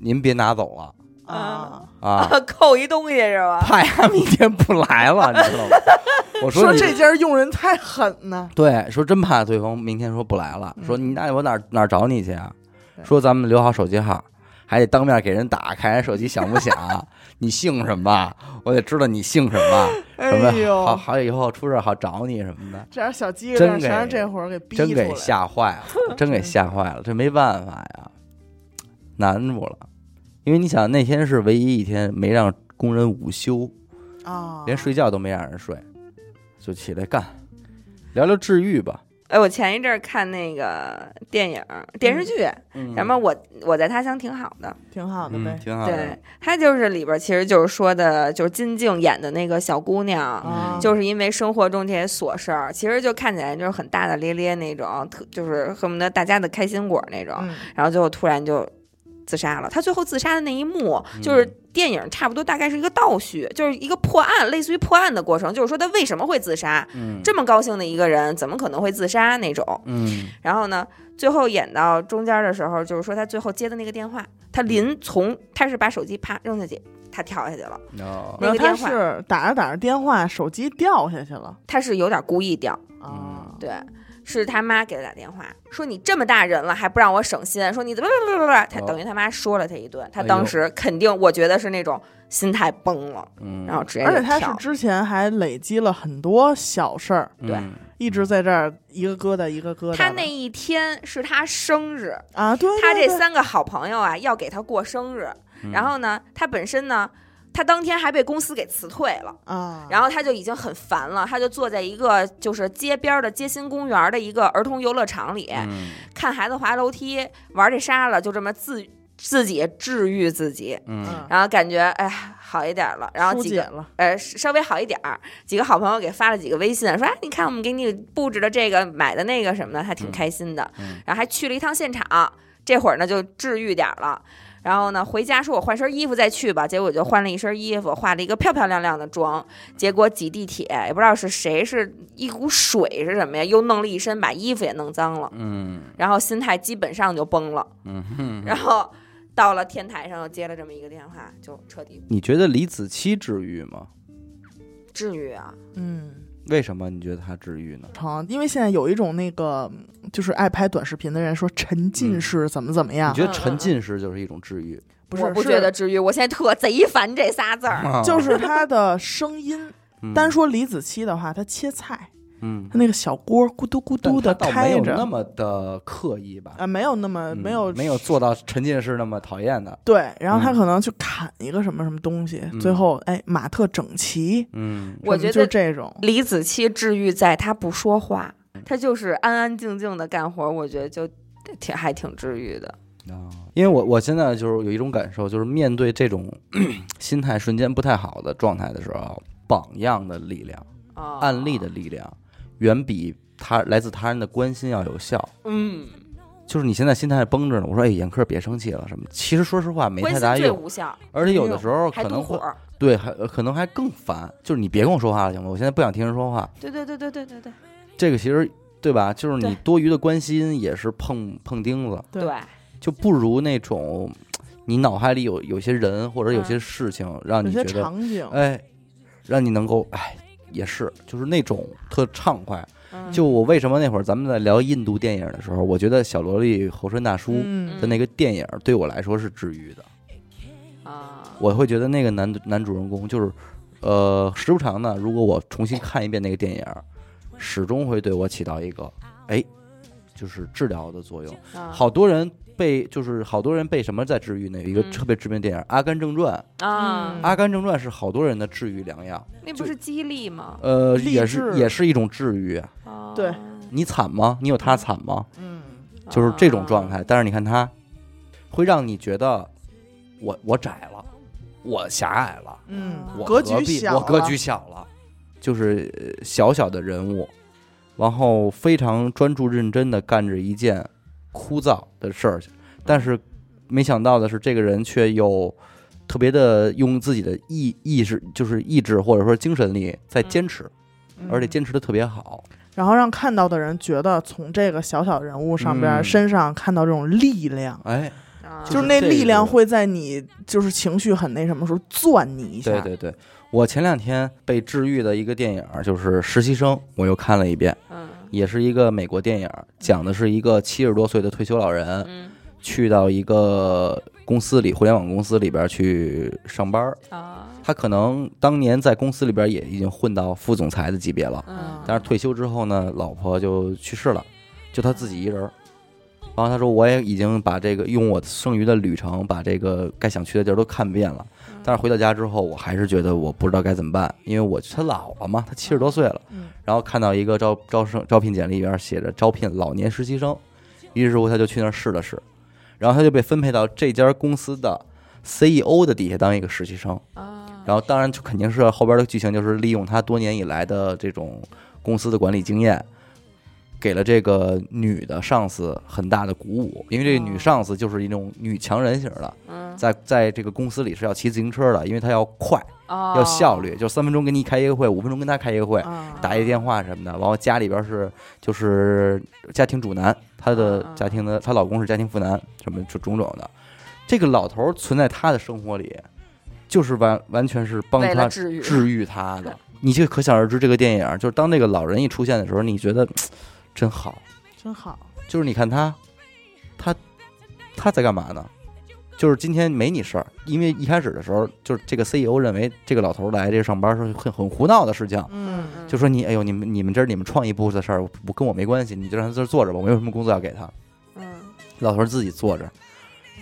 您别拿走了啊！啊，扣一东西是吧？怕他明天不来了，你知道吗？” 我你说这家用人太狠呢。对，说真怕对方明天说不来了，嗯说你那我哪儿哪儿找你去啊？说咱们留好手机号，还得当面给人打，看人手机响不响，你姓什么？我得知道你姓什么，哎什么好，好以后出事好找你什么的。这点小鸡真给蛋全让这会儿给逼真给。吓坏了，真给吓坏了，这没办法呀，难住了。因为你想那天是唯一一天没让工人午休，啊，连睡觉都没让人睡，就起来干，聊聊治愈吧。哎，我前一阵儿看那个电影电视剧，嗯什么我我在他乡挺好的，挺好的嗯呗。挺好的对，他就是里边儿其实就是说的，就是金靖演的那个小姑娘，啊，就是因为生活中这些琐事儿，其实就看起来就是很大大咧咧那种，特就是恨不得大家的开心果那种，嗯然后最后突然就自杀了。他最后自杀的那一幕，嗯就是电影差不多大概是一个倒叙，就是一个破案，类似于破案的过程，就是说他为什么会自杀，嗯这么高兴的一个人，怎么可能会自杀那种？嗯然后呢，最后演到中间的时候，就是说他最后接的那个电话，他临从他是把手机啪扔下去，他跳下去了，哦然后他那个电话是打着打着电话，手机掉下去了他是有点故意掉。啊。对，是他妈给他打电话说你这么大人了还不让我省心，说你怎么怎么怎么，他哦等于他妈说了他一顿，他当时肯定我觉得是那种心态崩了，嗯，然后直接而且他是之前还累积了很多小事儿，对嗯一直在这儿一个疙瘩一个疙瘩。他那一天是他生日，啊，对，他这三个好朋友啊要给他过生日，嗯然后呢，他本身呢。他当天还被公司给辞退了，啊，然后他就已经很烦了，他就坐在一个就是街边的街心公园的一个儿童游乐场里，嗯。看孩子滑楼梯，玩这沙了，就这么自自己治愈自己，嗯。然后感觉哎好一点了，然后几个了，呃稍微好一点儿，几个好朋友给发了几个微信，说哎你看我们给你布置的这个买的那个什么的，还挺开心的，嗯。然后还去了一趟现场，这会儿呢就治愈点儿了。然后呢，回家说我换身衣服再去吧，结果就换了一身衣服，化了一个漂漂亮亮的妆，结果挤地铁也不知道是谁是一股水是什么呀，又弄了一身，把衣服也弄脏了。嗯然后心态基本上就崩了，嗯哼，然后到了天台上又接了这么一个电话，就彻底你觉得李子柒治愈吗？治愈啊，嗯。为什么你觉得它治愈呢？成，因为现在有一种那个，就是爱拍短视频的人说沉浸式怎么怎么样你，觉得沉浸式就是一种治愈？不是我不是觉得治愈，我现在特贼烦这仨字儿。就是他的声音。嗯单说李子柒的话，他切菜，嗯，他那个小锅咕嘟咕嘟的开着，有那么的刻意吧？啊，没有那么嗯没有没有做到沉浸式那么讨厌的。对，然后他嗯可能去砍一个什么什么东西，嗯最后哎马特整齐，嗯我觉得就这种，李子柒治愈在他不说话，他就是安安静静的干活，我觉得就挺还挺治愈的。啊，因为我我现在就是有一种感受，就是面对这种 心态瞬间不太好的状态的时候，榜样的力量、啊，案例的力量，远比他来自他人的关心要有效。嗯，就是你现在心态绷着呢，我说哎，严科别生气了什么？其实说实话没关心最太大用，无效，而且有的时候可能会。对，还呃可能还更烦。就是你别跟我说话了，行吗？我现在不想听人说话。对对对对对对对这个其实对吧？就是你多余的关心也是碰碰钉子，对对，就不如那种你脑海里有有些人或者有些事情让你觉得场景，哎，让你能够哎，也是就是那种特畅快。嗯就我为什么那会儿咱们在聊印度电影的时候，我觉得小萝莉猴神大叔嗯的那个电影对我来说是治愈的。啊，我会觉得那个男男主人公就是，呃，时不常的，如果我重新看一遍那个电影，始终会对我起到一个哎，就是治疗的作用。啊好多人被就是好多人被什么在治愈呢？有一个嗯特别知名的电影《阿甘正传》，啊嗯，阿甘正传》是好多人的治愈良药。那不是激励吗？呃，也是也是一种治愈对你惨吗？你有他惨吗？嗯，就是这种状啊态。但是你看他，会让你觉得我我窄了，我狭隘了，嗯我格局小了我格局小了，就是呃小小的人物，然后非常专注认真的干着一件枯燥的事儿，但是没想到的是，这个人却又特别的用自己的意意识，就是意志或者说精神力在坚持，而且嗯坚持的特别好。然后让看到的人觉得从这个小小人物上边、嗯。身上看到这种力量，哎，啊。就是那力量会在你就是情绪很那什么时候攥你一下。对对对，我前两天被治愈的一个电影就是《实习生》，我又看了一遍，嗯也是一个美国电影，讲的是一个七十多岁的退休老人嗯去到一个公司里，互联网公司里边去上班儿。啊他可能当年在公司里边也已经混到副总裁的级别了，嗯但是退休之后呢，老婆就去世了，就他自己一人儿。然后他说我也已经把这个用我剩余的旅程把这个该想去的地儿都看遍了，但是回到家之后，我还是觉得我不知道该怎么办，因为我他老了嘛，他七十多岁了，嗯然后看到一个招招生招聘简历里边写着招聘老年实习生，于是乎他就去那儿试了试，然后他就被分配到这家公司的 CEO 的底下当一个实习生。啊，然后当然就肯定是后边的剧情就是利用他多年以来的这种公司的管理经验，给了这个女的上司很大的鼓舞，因为这个女上司就是一种女强人型的，嗯，在在这个公司里是要骑自行车的，因为她要快，哦，要效率，就三分钟给你开一个会，五分钟跟她开一个会。啊打一个电话什么的，然后家里边是就是家庭主男，她的家庭的她老公是家庭妇男，什么就种种的。这个老头儿存在她的生活里，就是完完全是帮她治愈治愈她的。你就可想而知，这个电影就是当那个老人一出现的时候，你觉得真好。真好，就是你看他，他他在干嘛呢？就是今天没你事儿，因为一开始的时候，就是这个 CEO 认为这个老头儿来这上班是很很胡闹的事情，嗯嗯，就说你哎呦你们你们这是你们创意部的事儿，我跟我没关系，你就让他在这儿坐着吧，我没有什么工作要给他。嗯老头儿自己坐着，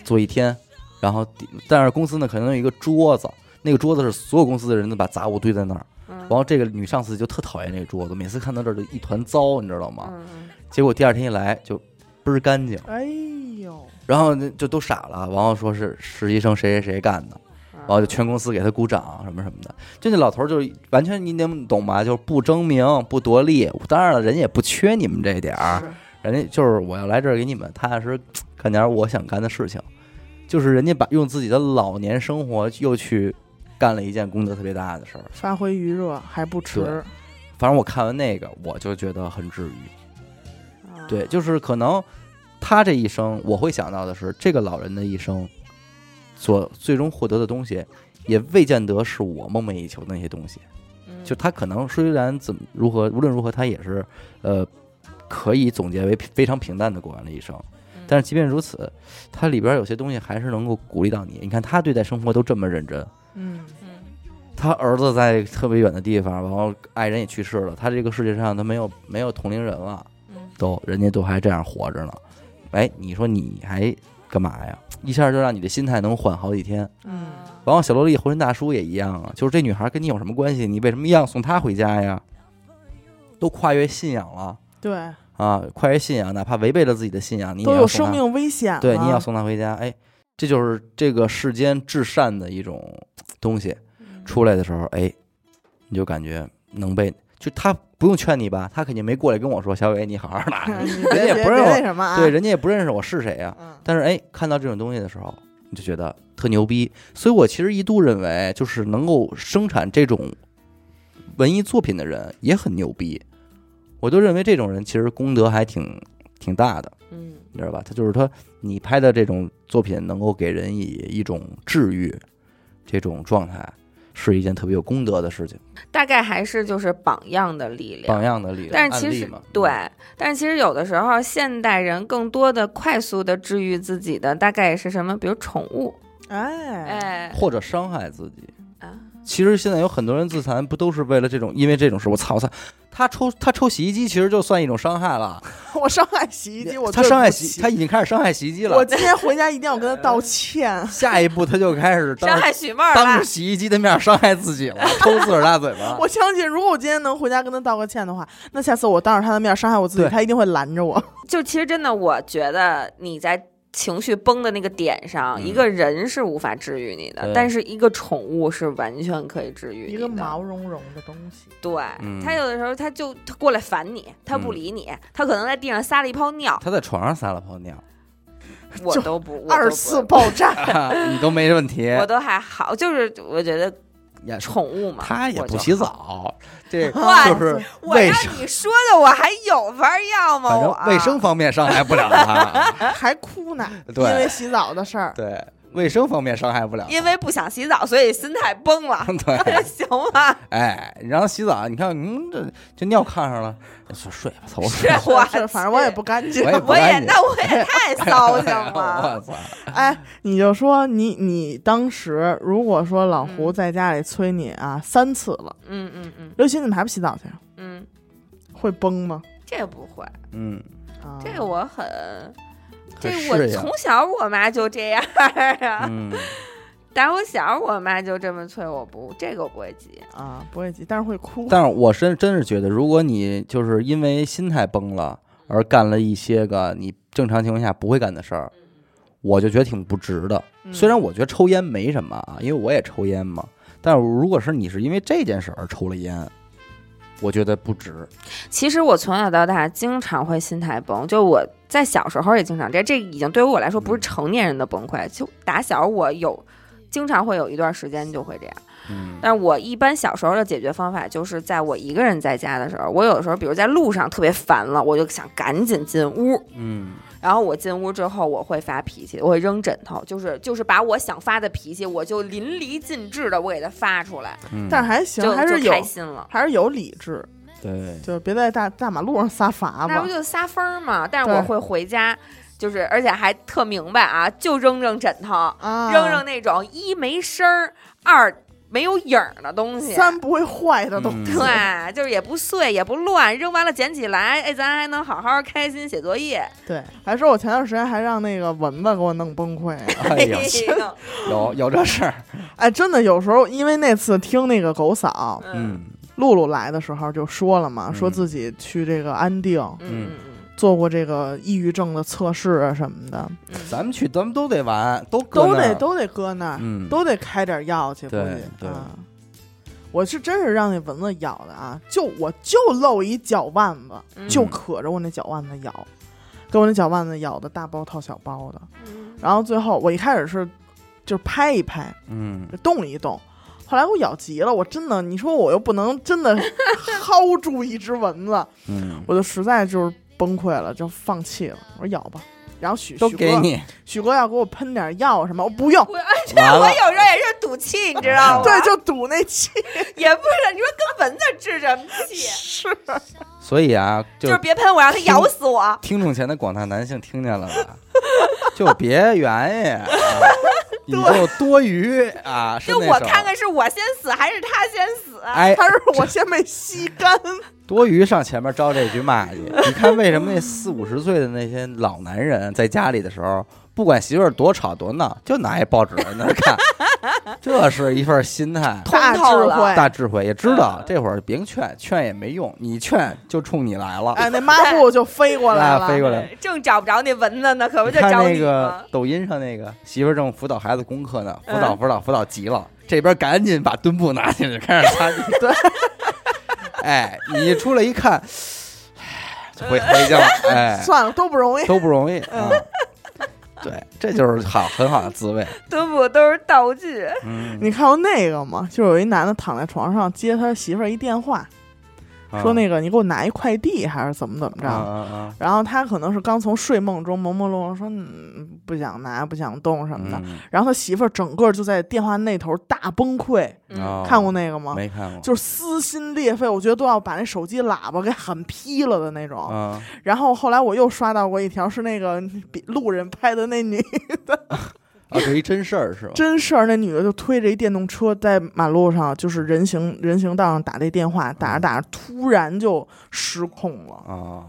坐一天，然后但是公司呢可能有一个桌子，那个桌子是所有公司的人都把杂物堆在那儿，嗯，然后这个女上司就特讨厌这个桌子，每次看到这儿就一团糟，你知道吗？嗯结果第二天一来就倍儿干净。哎呦，然后就都傻了，然后说是实习生谁谁谁干的，嗯然后就全公司给他鼓掌什么什么的。就那老头儿就完全你能懂吧？就是不争名不夺利，当然了，人家也不缺你们这点儿，人家就是我要来这儿给你们踏踏实实干点儿我想干的事情，就是人家把用自己的老年生活又去干了一件功德特别大的事儿。发挥余热还不对迟，反正我看完那个，我就觉得很治愈。啊对，就是可能他这一生，我会想到的是，这个老人的一生所最终获得的东西，也未见得是我梦寐以求的那些东西。嗯就他可能虽然怎么如何，无论如何，他也是呃，可以总结为非常平淡的过完了一生。嗯但是即便如此，它里边有些东西还是能够鼓励到你。你看他对待生活都这么认真，嗯嗯他儿子在特别远的地方，然后爱人也去世了，他这个世界上他没有没有同龄人了。嗯都人家都还这样活着呢，哎，你说你还干嘛呀？一下就让你的心态能缓好几天。嗯然后小萝莉浑身大叔也一样啊，就是这女孩跟你有什么关系？你为什么一样送她回家呀？都跨越信仰了对，啊，跨越信仰，哪怕违背了自己的信仰，你也都要送她有生命危险，对，你也要送她回家。哎，这就是这个世间至善的一种东西。嗯出来的时候，哎，你就感觉能被，就他不用劝你吧，他肯定没过来跟我说，小伟你好好 的，人家也不认我别那什么啊，对，人家也不认识我是谁呀、嗯但是哎，看到这种东西的时候，你就觉得特牛逼。所以我其实一度认为，就是能够生产这种文艺作品的人也很牛逼。我就认为这种人其实功德还挺挺大的，嗯你知道吧？他就是他，你拍的这种作品能够给人以一种治愈这种状态，是一件特别有功德的事情，大概还是就是榜样的力量，榜样的力量。但是其实对，但是其实有的时候现代人更多的快速的治愈自己的，大概也是什么，比如宠物，哎哎或者伤害自己。啊，其实现在有很多人自残，不都是为了这种？因为这种事，我操我操，他抽他抽洗衣机，其实就算一种伤害了。我伤害洗衣机，我他伤害洗，他已经开始伤害洗衣机了。我今天回家一定要跟他 道歉。下一步他就开始伤害许妹儿了当着，洗衣机的面伤害自己了，抽自个儿大嘴巴。我相信，如果我今天能回家跟他道个歉的话，那下次我当着他的面伤害我自己，对他一定会拦着我。就其实真的，我觉得你在情绪崩的那个点上，嗯。一个人是无法治愈你的，对。但是一个宠物是完全可以治愈你的。一个毛茸茸的东西，对，嗯。他有的时候他就他过来烦你，他不嗯。理你，他可能在地上撒了一泡尿，他在床上撒了泡尿，我都不，我都不。二次爆炸。你都没问题。我都还好，就是我觉得呀宠物嘛，他也不洗。澡，这哇就是我让你说的，我还有法儿要吗？反正卫生方面伤害不了它。还哭呢，对因为洗澡的事儿。对，卫生方面伤害不了。因为不想洗澡，所以心态崩了，对，行吗？哎，你让他洗澡，你看，嗯，这这尿炕上了，说睡吧，操，我是睡。我是，反正我也不干净我。也我也那我也太骚性了。我操！哎，你就说你你当时如果说老胡嗯在家里催你啊三次了，嗯嗯嗯刘鑫怎么还不洗澡去？嗯，会崩吗？这不会，嗯，啊，这个我很这我从小我妈就这样啊，嗯，打我小我妈就这么催我不，这个我不会急。啊，不会急，但是会哭。但是我真真是觉得，如果你就是因为心态崩了而干了一些个你正常情况下不会干的事儿，我就觉得挺不值的。嗯虽然我觉得抽烟没什么啊，因为我也抽烟嘛，但是如果是你是因为这件事儿而抽了烟，我觉得不值。其实我从小到大经常会心态崩，就我在小时候也经常这，这已经对于我来说不是成年人的崩溃，就打小我有经常会有一段时间就会这样。嗯但是我一般小时候的解决方法就是在我一个人在家的时候，我有的时候比如在路上特别烦了，我就想赶紧进屋，嗯然后我进屋之后我会发脾气，我会扔枕头，就是就是把我想发的脾气，我就淋漓尽致的我给它发出来，嗯，但是还行，就还是就开，心了。还是有理智，对，就别在大大马路上撒法子。那不就撒疯儿嘛？但是我会回家，就是而且还特明白啊，就扔扔枕头，啊，扔扔那种一没声儿，二没有影儿的东西。三不会坏的东嗯西。对，就是也不碎也不乱，扔完了捡起来，哎，咱还能好好开心写作业。对，还说我前段时间还让那个蚊子给我弄崩溃。哎呦，有有这事儿，哎，真的有时候因为那次听那个狗嫂嗯嗯露露来的时候就说了嘛，嗯。说自己去这个安定嗯。做过这个抑郁症的测试啊什么的，嗯。咱们去咱们都得玩，都都得都得搁那儿，嗯。都得开点药去。估对计对啊，我是真是让那蚊子咬的啊，就我就露一脚腕子，嗯。就可着我那脚腕子咬，给我那脚腕子咬的大包套小包的。嗯。然后最后我一开始是就是拍一拍，嗯。动一动。后来我咬急了，我真的，你说我又不能真的薅住一只蚊子，嗯，我就实在就是崩溃了，就放弃了。我说咬吧，然后许都许哥给你，许哥要给我喷点药什么，我不用，我我有时候也是赌气，你知道吗？对，就赌那气。也不是，你说跟蚊子治什么气？是，所以啊，就就是别喷我，让它咬死我。听众前的广大男性听见了吧？就别原因，啊你就多余啊！就那我看看是我先死还是他先死？哎，还是我先被吸干。多余上前面招这句骂去。你看为什么那四五十岁的那些老男人在家里的时候，不管媳妇儿多吵多闹，就拿一报纸在那儿看，这是一份心态。大智慧，大智慧也知道这会儿别劝，劝也没用，你劝就冲你来了。哎，那抹布就飞过来了，啊飞过来对正找不着那蚊子呢，可不就找你那个？抖音上那个媳妇儿正辅导孩子功课呢，辅嗯导辅导辅导急了，这边赶紧把墩布拿进去开始擦地。对，哎，你出来一看，唉 回回家了，哎，算了，都不容易。都不容易啊。对，这就是好很好的滋味。都不都是道具，嗯，你看过那个吗？就是有一男的躺在床上接他媳妇儿一电话，说那个你给我拿一快递还是怎么怎么着。啊啊啊。然后他可能是刚从睡梦中朦朦胧胧说嗯不想拿不想动什么的，嗯。然后他媳妇儿整个就在电话那头大崩溃，看过那个吗？没看过？就是撕心裂肺，我觉得都要把那手机喇叭给喊劈了的那种。啊。然后后来我又刷到过一条，是那个比路人拍的那女 啊，这一真事儿是吧？真事儿，那女的就推着一电动车在马路上，就是人行人行道上打这电话，打着打着突然就失控了。啊，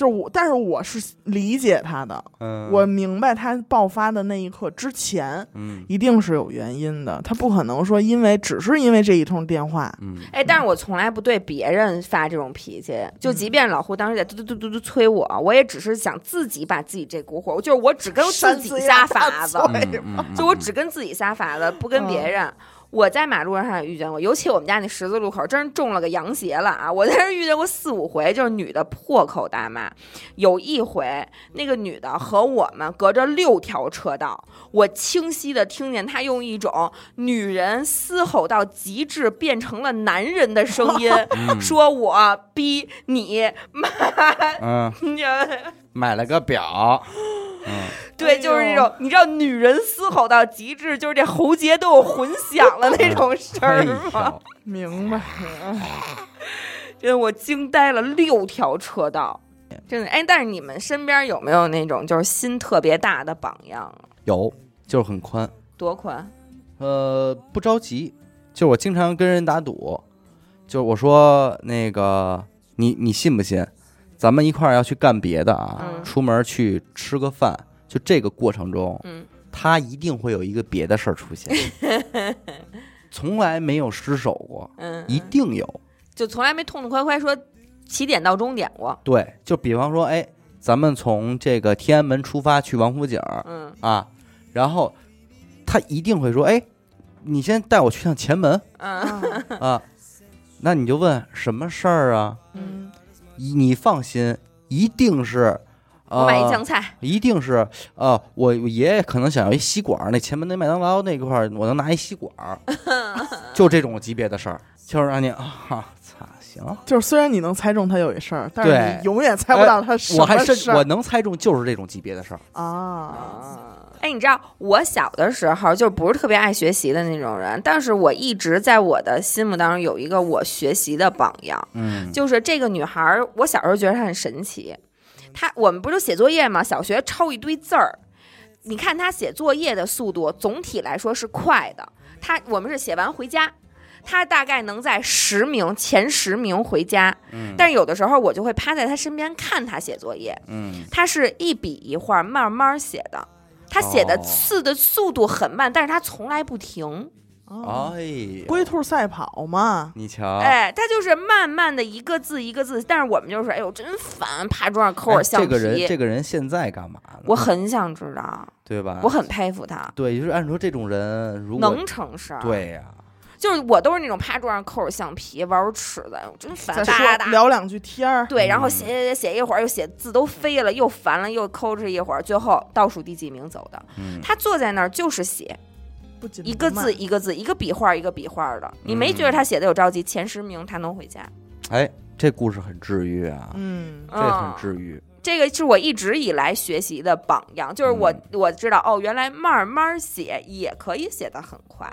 就是我，但是我是理解他的，嗯，我明白他爆发的那一刻之前嗯。一定是有原因的，他不可能说因为只是因为这一通电话，嗯，哎，但是我从来不对别人发这种脾气，就即便老胡当时在嘟嘟嘟嘟嘟催我，我也只是想自己把自己这股火，就是我只跟自己撒法子，对嗯嗯就我只跟自己撒法子，不跟别人。我在马路上也遇见过，尤其我们家那十字路口，真是中了个洋邪了啊！我在这儿遇见过四五回，就是女的破口大骂。有一回，那个女的和我们隔着六条车道，我清晰的听见她用一种女人嘶吼到极致变成了男人的声音，嗯 说我逼你妈，买了个表，嗯，对，就是那种你知道，女人嘶吼到极致，就是这喉结都有混响了那种声哎儿吗？明白？真的，我惊呆了，六条车道，真的。哎，但是你们身边有没有那种就是心特别大的榜样啊？有，就是很宽，多宽？呃，不着急，就是我经常跟人打赌，就是我说那个你你信不信？咱们一块儿要去干别的啊，嗯。出门去吃个饭，就这个过程中，嗯。他一定会有一个别的事儿出现，从来没有失手过，嗯，一定有。就从来没痛痛快快说起点到终点过。对，就比方说，哎，咱们从这个天安门出发去王府井儿嗯。啊，然后他一定会说，哎，你先带我去趟前门。嗯。啊啊，那你就问什么事儿啊？嗯你你放心，一定是，呃，我买一酱菜，一定是，呃，我我爷爷可能想要一吸管儿，那前门那麦当劳那块儿，我能拿一吸管儿，就这种级别的事儿，就是让你啊，操，行，就是虽然你能猜中他有一事儿，但是你永远猜不到他什我还甚么事儿我能猜中就是这种级别的事儿，啊。哎，你知道我小的时候就不是特别爱学习的那种人，但是我一直在我的心目当中有一个我学习的榜样，嗯，就是这个女孩儿。我小时候觉得她很神奇，她我们不就写作业吗？小学抄一堆字儿，你看她写作业的速度总体来说是快的，她我们是写完回家。她大概能在十名前十名回家，嗯但是有的时候我就会趴在她身边看她写作业，嗯，他是一笔一画慢慢写的，他写的哦字的速度很慢，但是他从来不停。哦哎，龟兔赛跑嘛，你瞧，哎，他就是慢慢的一个字一个字，但是我们就是，哎呦，真烦，趴桌上抠哎会橡皮。这个人，这个人现在干嘛呢？我很想知道，对吧？我很佩服他，对，就是按说这种人，如果能成事儿。，对呀，就是我都是那种趴桌上抠着橡皮玩尺子，真烦，再哒哒说聊两句天儿，对，然后嗯。写写写写一会儿，又写字都飞了，又烦了，又抠哧一会儿，最后倒数第几名走的。嗯，他坐在那儿就是写，不紧一个字一个字，一个笔画一个笔画的，你没觉得他写的有着急？前十名他能回家，哎，这故事很治愈啊，嗯，这很嗯治愈，这个是我一直以来学习的榜样，就是我、嗯。我知道哦，原来慢慢写也可以写得很快。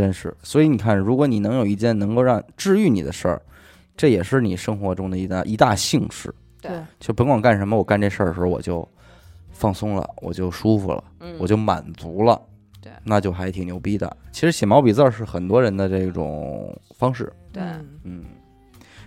真是。所以你看，如果你能有一件能够让治愈你的事儿，这也是你生活中的一大一大幸事。对对就甭管干什么，我干这事儿的时候，我就放松了，我就舒服了，嗯，我就满足了。对那就还挺牛逼的。其实写毛笔字儿是很多人的这种方式，对，嗯嗯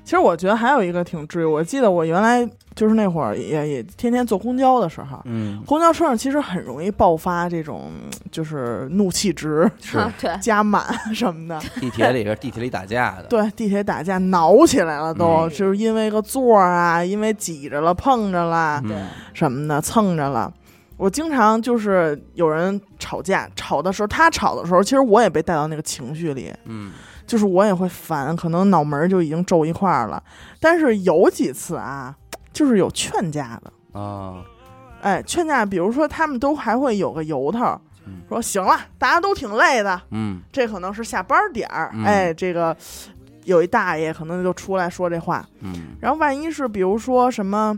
其实我觉得还有一个挺治愈，我记得我原来就是那会儿也也天天坐公交的时候，嗯，公交车上其实很容易爆发这种就是怒气值是 对，加满什么的。地铁里边地铁里打架的，对，地铁打架挠起来了都，嗯。就是因为个座儿啊，因为挤着了、碰着了嗯，什么的，蹭着了。我经常就是有人吵架，吵的时候，他吵的时候，其实我也被带到那个情绪里，嗯就是我也会烦，可能脑门儿就已经皱一块儿了。但是有几次啊，就是有劝架的，啊，哎，劝架，比如说他们都还会有个由头说行了，大家都挺累的，嗯这可能是下班点儿，嗯哎，这个有一大爷可能就出来说这话，嗯然后万一是比如说什么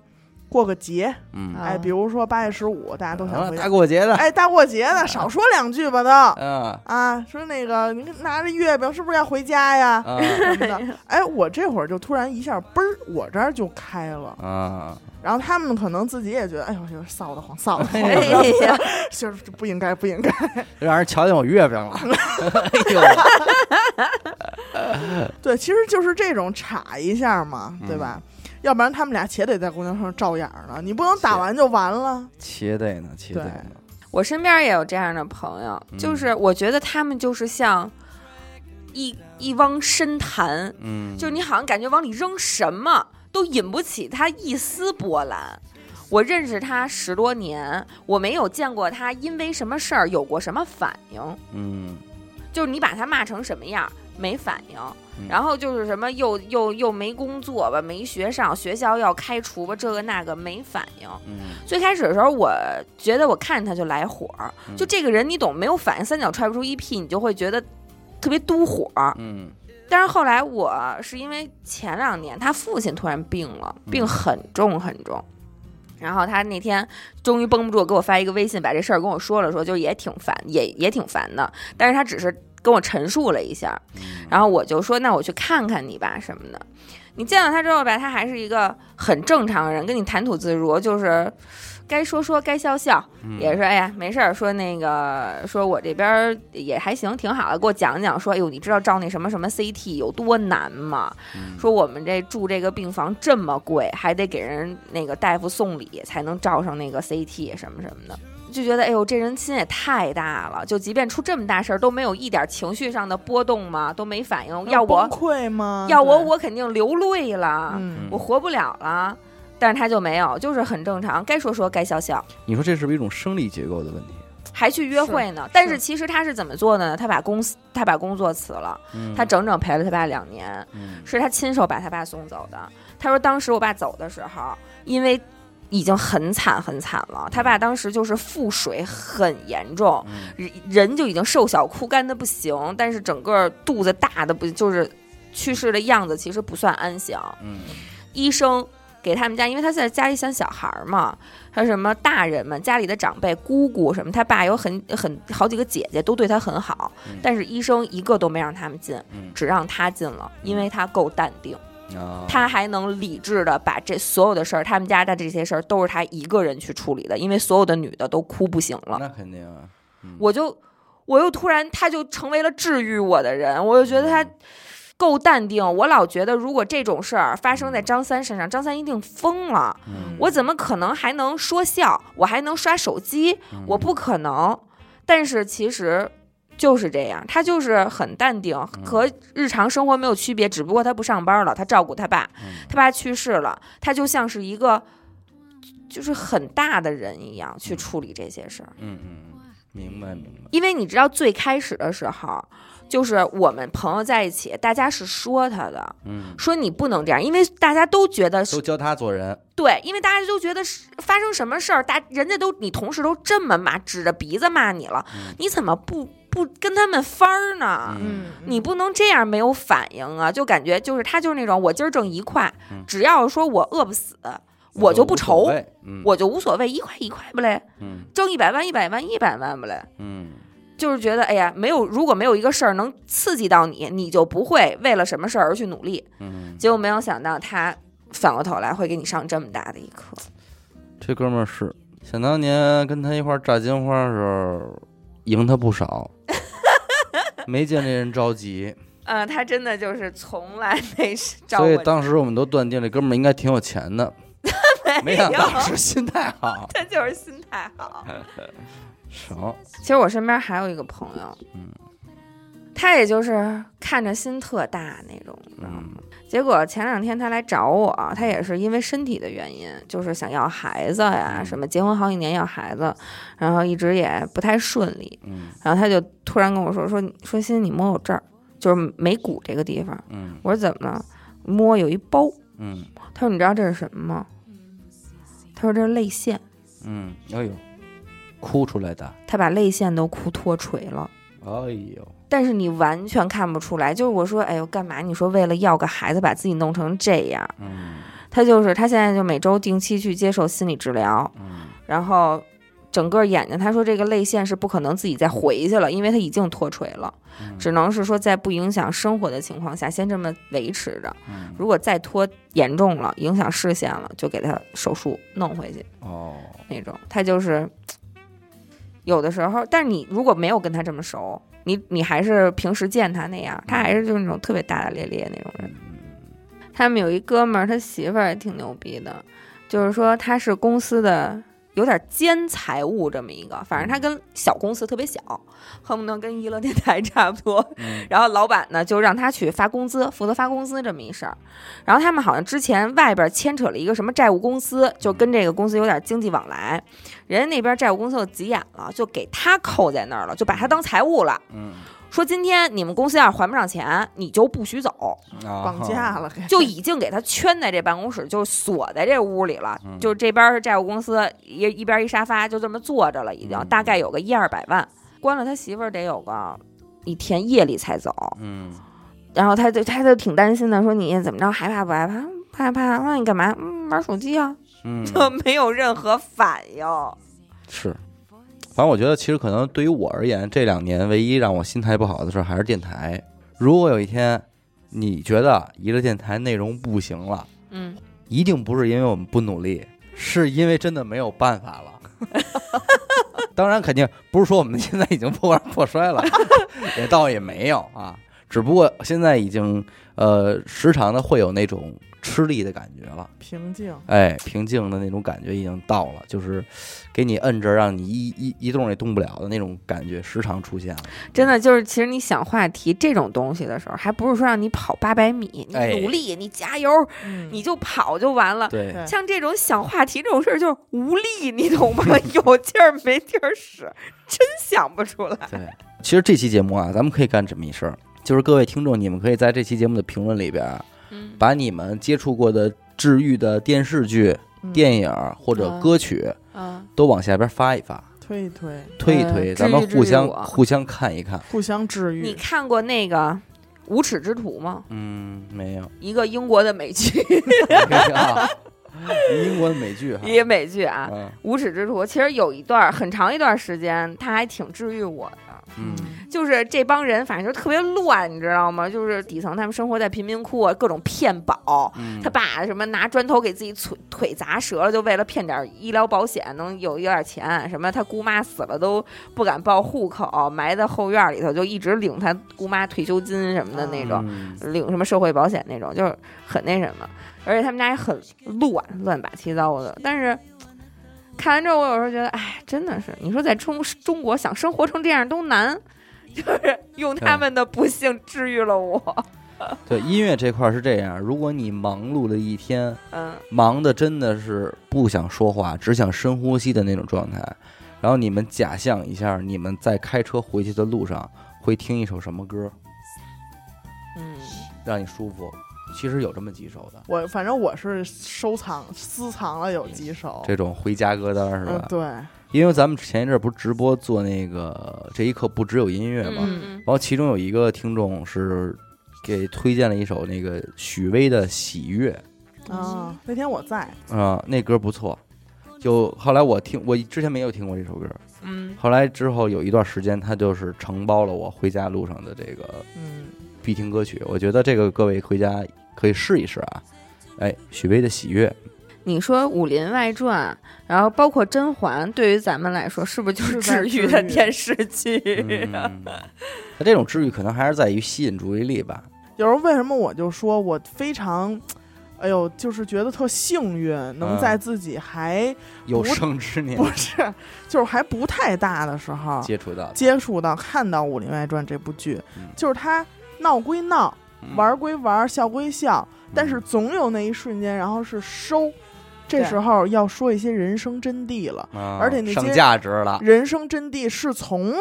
过个节，嗯，啊。哎，比如说八月十五，大家都想啊回家。大，过节的，哎，大过节的少说两句吧都。嗯。啊，说那个您拿着月饼是不是要回家呀？啊什么的，哎，我这会儿就突然一下嘣儿，我这儿就开了，啊，然后他们可能自己也觉得，哎呦，有点臊得慌，臊得慌，哎呀，就是不应该，不应该。让人瞧见我月饼了，哎呦，对，其实就是这种插一下嘛，对吧？要不然他们俩且得在公交车上照眼儿呢，你不能打完就完了。且得呢，且得呢，我身边也有这样的朋友，嗯就是我觉得他们就是像一一汪深潭，嗯，就是你好像感觉往里扔什么都引不起他一丝波澜。我认识他十多年，我没有见过他因为什么事儿有过什么反应。嗯就是你把他骂成什么样，没反应。嗯然后就是什么又又又没工作吧，没学上，学校要开除吧，这个那个没反应。嗯最开始的时候，我觉得我看着他就来火儿，嗯就这个人你懂，没有反应，三脚踹不出一屁，你就会觉得特别嘟火儿。嗯但是后来我是因为前两年他父亲突然病了，嗯病很重很重。然后他那天终于绷不住，给我发一个微信，把这事儿跟我说了说，就也挺烦，也也挺烦的。但是他只是跟我陈述了一下，嗯然后我就说，那我去看看你吧什么的。你见到他之后吧，他还是一个很正常的人，跟你谈吐自如，就是该说说，该笑笑，嗯也是哎呀没事儿，说那个说我这边儿也还行，挺好的，给我讲讲说，哎呦，你知道照那什么什么 CT 有多难吗？嗯说我们这住这个病房这么贵，还得给人那个大夫送礼才能照上那个 CT 什么什么的。就觉得，哎呦，这人心也太大了，就即便出这么大事儿都没有一点情绪上的波动吗？都没反应，要我崩我溃吗？要我我肯定流泪了，嗯我活不了了。但是他就没有，就是很正常，该说说，该笑笑，你说这是不是一种生理结构的问题？还去约会呢。但是其实他是怎么做的呢？他把公司他把工作辞了，嗯他整整陪了他爸两年，嗯是他亲手把他爸送走的。他说当时我爸走的时候，因为已经很惨很惨了，他爸当时就是腹水很严重，嗯。人人就已经瘦小枯干的不行，但是整个肚子大的不就是去世的样子，其实不算安详。嗯。医生给他们家，因为他在家里想小孩儿嘛，还有什么大人们家里的长辈、姑姑什么，他爸有很很好几个姐姐都对他很好，嗯。但是医生一个都没让他们进，嗯。只让他进了，因为他够淡定，啊，他还能理智的把这所有的事儿，他们家的这些事儿都是他一个人去处理的，因为所有的女的都哭不行了，那肯定啊，嗯我就我又突然他就成为了治愈我的人，我就觉得他。够淡定，我老觉得如果这种事儿发生在张三身上，张三一定疯了。嗯我怎么可能还能说笑？我还能刷手机？嗯我不可能。但是其实就是这样，他就是很淡定，和日常生活没有区别，只不过他不上班了，他照顾他爸，嗯他爸去世了，他就像是一个就是很大的人一样去处理这些事儿。嗯嗯嗯，明白明白，因为你知道最开始的时候。就是我们朋友在一起，大家是说他的，嗯，说你不能这样，因为大家都觉得都教他做人，对，因为大家都觉得是发生什么事儿，大人家都你同事都这么骂，指着鼻子骂你了，嗯你怎么不不跟他们翻儿呢？嗯你不能这样没有反应啊！就感觉就是他就是那种我今儿挣一块，嗯只要说我饿不死，我就不愁，我就无所谓，一块一块不嘞，嗯挣一百万一百万一百万不嘞，嗯就是觉得哎呀，没有如果没有一个事儿能刺激到你，你就不会为了什么事儿而去努力。嗯，结果没有想到他反过头来会给你上这么大的一课。这哥们儿是想当年跟他一块儿炸金花的时候，赢他不少，没见这人着急，嗯，他真的就是从来没是找所以，当时我们都断定这哥们儿应该挺有钱的，没想到是心态好，他就是心态好。行，其实我身边还有一个朋友，嗯他也就是看着心特大那种，你知道吗？嗯结果前两天他来找我，他也是因为身体的原因，就是想要孩子呀，嗯什么结婚好几年要孩子，然后一直也不太顺利，嗯然后他就突然跟我说说说欣，你摸我这儿，就是眉骨这个地方。嗯我说怎么了？摸有一包。嗯他说你知道这是什么吗？他说这是泪腺，嗯，哎呦，哭出来的，他把泪腺都哭脱垂了。哎呦，但是你完全看不出来，就是我说，哎呦，干嘛？你说为了要个孩子，把自己弄成这样？嗯他就是他现在就每周定期去接受心理治疗，嗯然后整个眼睛，他说这个泪腺是不可能自己再回去了，因为他已经脱垂了，嗯只能是说在不影响生活的情况下，先这么维持着。嗯如果再脱严重了，影响视线了，就给他手术弄回去哦，那种。他就是 有的时候，但是你如果没有跟他这么熟，你你还是平时见他那样，他还是就是那种特别大大咧咧那种人。嗯他们有一哥们儿，他媳妇儿也挺牛逼的，就是说他是公司的有点兼财务这么一个，反正他跟小公司特别小，恨不得跟娱乐电台差不多。嗯然后老板呢就让他去发工资，负责发工资这么一事儿。然后他们好像之前外边牵扯了一个什么债务公司，就跟这个公司有点经济往来，人家那边债务公司就急眼了，就给他扣在那儿了，就把他当财务了。嗯，说今天你们公司要是还不上钱，你就不许走。绑架了，就已经给他圈在这办公室，就锁在这屋里了。嗯就这边是债务公司，一一边一沙发，就这么坐着了，已经嗯大概有个一二百万。关了他媳妇儿得有个一天夜里才走，嗯然后他就他就挺担心的，说你怎么着害怕不害怕？不害怕，那你干嘛？嗯，玩手机啊，嗯，就没有任何反应。是。反正我觉得，其实可能对于我而言，这两年唯一让我心态不好的事儿还是电台。如果有一天你觉得一个电台内容不行了，嗯，一定不是因为我们不努力，是因为真的没有办法了。当然，肯定不是说我们现在已经破罐破摔了，也倒也没有啊，只不过现在已经呃时常的会有那种吃力的感觉了。平静。哎，平静的那种感觉已经到了，就是给你摁着，让你一一一动也动不了的那种感觉，时常出现了。真的就是，其实你想话题这种东西的时候，还不是说让你跑八百米，你哎努力，你加油，嗯你就跑就完了。对像这种想话题这种事儿，就是无力，你懂吗？有劲儿没地儿使，真想不出来。对，其实这期节目啊，咱们可以干这么一事儿，就是各位听众，你们可以在这期节目的评论里边把你们接触过的治愈的电视剧、嗯电影或者啊歌曲，啊，都往下边发一发，推一推，呃推一推，咱们互相互相看一看。互相治愈你。看过那个《无耻之徒》吗？嗯，没有，一个英国的美剧，啊 英国的美剧哈，一个美剧啊，嗯无耻之徒》其实有一段很长一段时间，它还挺治愈我的。嗯就是这帮人，反正就特别乱，你知道吗？就是底层他们生活在贫民窟啊，各种骗保。嗯，他爸什么拿砖头给自己腿腿砸折了，就为了骗点医疗保险，能有有点钱。什么他姑妈死了都不敢报户口，埋在后院里头，就一直领他姑妈退休金什么的那种，嗯领什么社会保险那种，就是很那什么。而且他们家也很乱，乱八七糟的。但是看完之后，我有时候觉得，哎，真的是，你说在中中国想生活成这样都难，就是用他们的不幸治愈了我。对音乐这块儿是这样，如果你忙碌了一天，嗯，忙的真的是不想说话，只想深呼吸的那种状态，然后你们假象一下，你们在开车回去的路上会听一首什么歌，嗯，让你舒服？其实有这么几首的，我反正我是收藏私藏了有几首，这种回家歌单是吧？嗯对，因为咱们前一阵儿不是直播做那个这一刻不只有音乐嘛，然后其中有一个听众是给推荐了一首那个许巍的《喜悦》啊，那天我在，啊、那歌不错。就后来我听，我之前没有听过这首歌，嗯。后来之后有一段时间，他就是承包了我回家路上的这个嗯，必听歌曲。我觉得这个各位回家可以试一试啊。哎，许巍的《喜悦》，你说《武林外传》，然后包括《甄嬛》，对于咱们来说，是不是就是治愈的电视剧？嗯，它这种治愈可能还是在于吸引注意力吧。有时候为什么我就说我非常，哎呦，就是觉得特幸运，能嗯在自己还有生之年。不是，就是还不太大的时候接触到，接触到看到《武林外传》这部剧嗯，就是它闹归闹，嗯玩归玩，笑归笑，但是总有那一瞬间，然后是收。这时候要说一些人生真谛了，啊而且那些价值了，人生真谛是从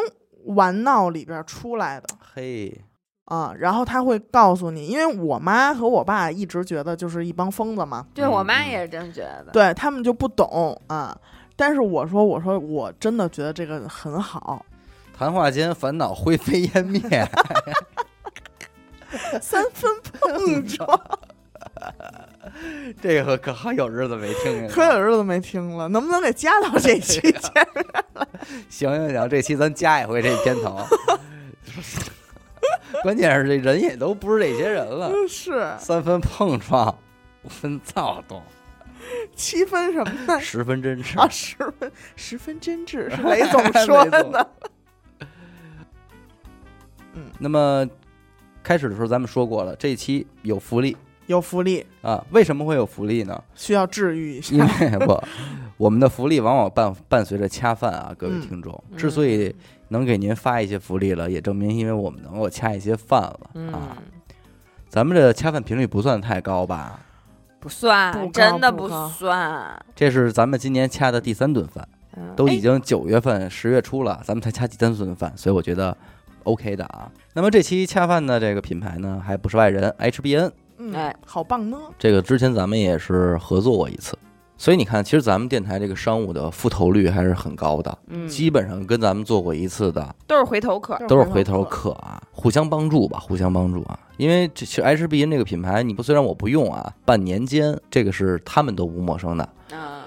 玩闹里边出来的嘿，啊。然后他会告诉你，因为我妈和我爸一直觉得就是一帮疯子嘛，对我妈嗯也是这么觉得。对他们就不懂啊。但是我说，我说我真的觉得这个很好，谈话间烦恼灰飞烟灭，三分碰撞，这个可好有日子没听见了。可有日子没听了，能不能给加到这期去？行行行，这期咱加一回这片头。关键是这人也都不是这些人了，是三分碰撞，五分躁动，七分什么呢？十分真挚。啊，十分十分真挚，是雷总说雷总的。那么开始的时候咱们说过了，这一期有福利有福利，啊。为什么会有福利呢？需要治愈一因下。为不，我们的福利往往伴伴随着恰饭啊，各位嗯听众。嗯之所以能给您发一些福利了，也证明因为我们能够恰一些饭了嗯啊。，咱们这恰饭频率不算太高吧？不算，真的不不高算。这是咱们今年恰的第三顿饭，都已经九月份、十月初了，咱们才恰第三顿饭，所以我觉得 OK 的啊。那么这期恰饭的这个品牌呢，还不是外人，HBN，嗯哎，好棒呢。这个之前咱们也是合作过一次，所以你看，其实咱们电台这个商务的复投率还是很高的，嗯，基本上跟咱们做过一次的都是回头客。都是回头客啊，互相帮助吧，互相帮助啊。因为这其实 HBN 这个品牌，你不虽然我不用啊，半年间这个是他们都不陌生的。啊，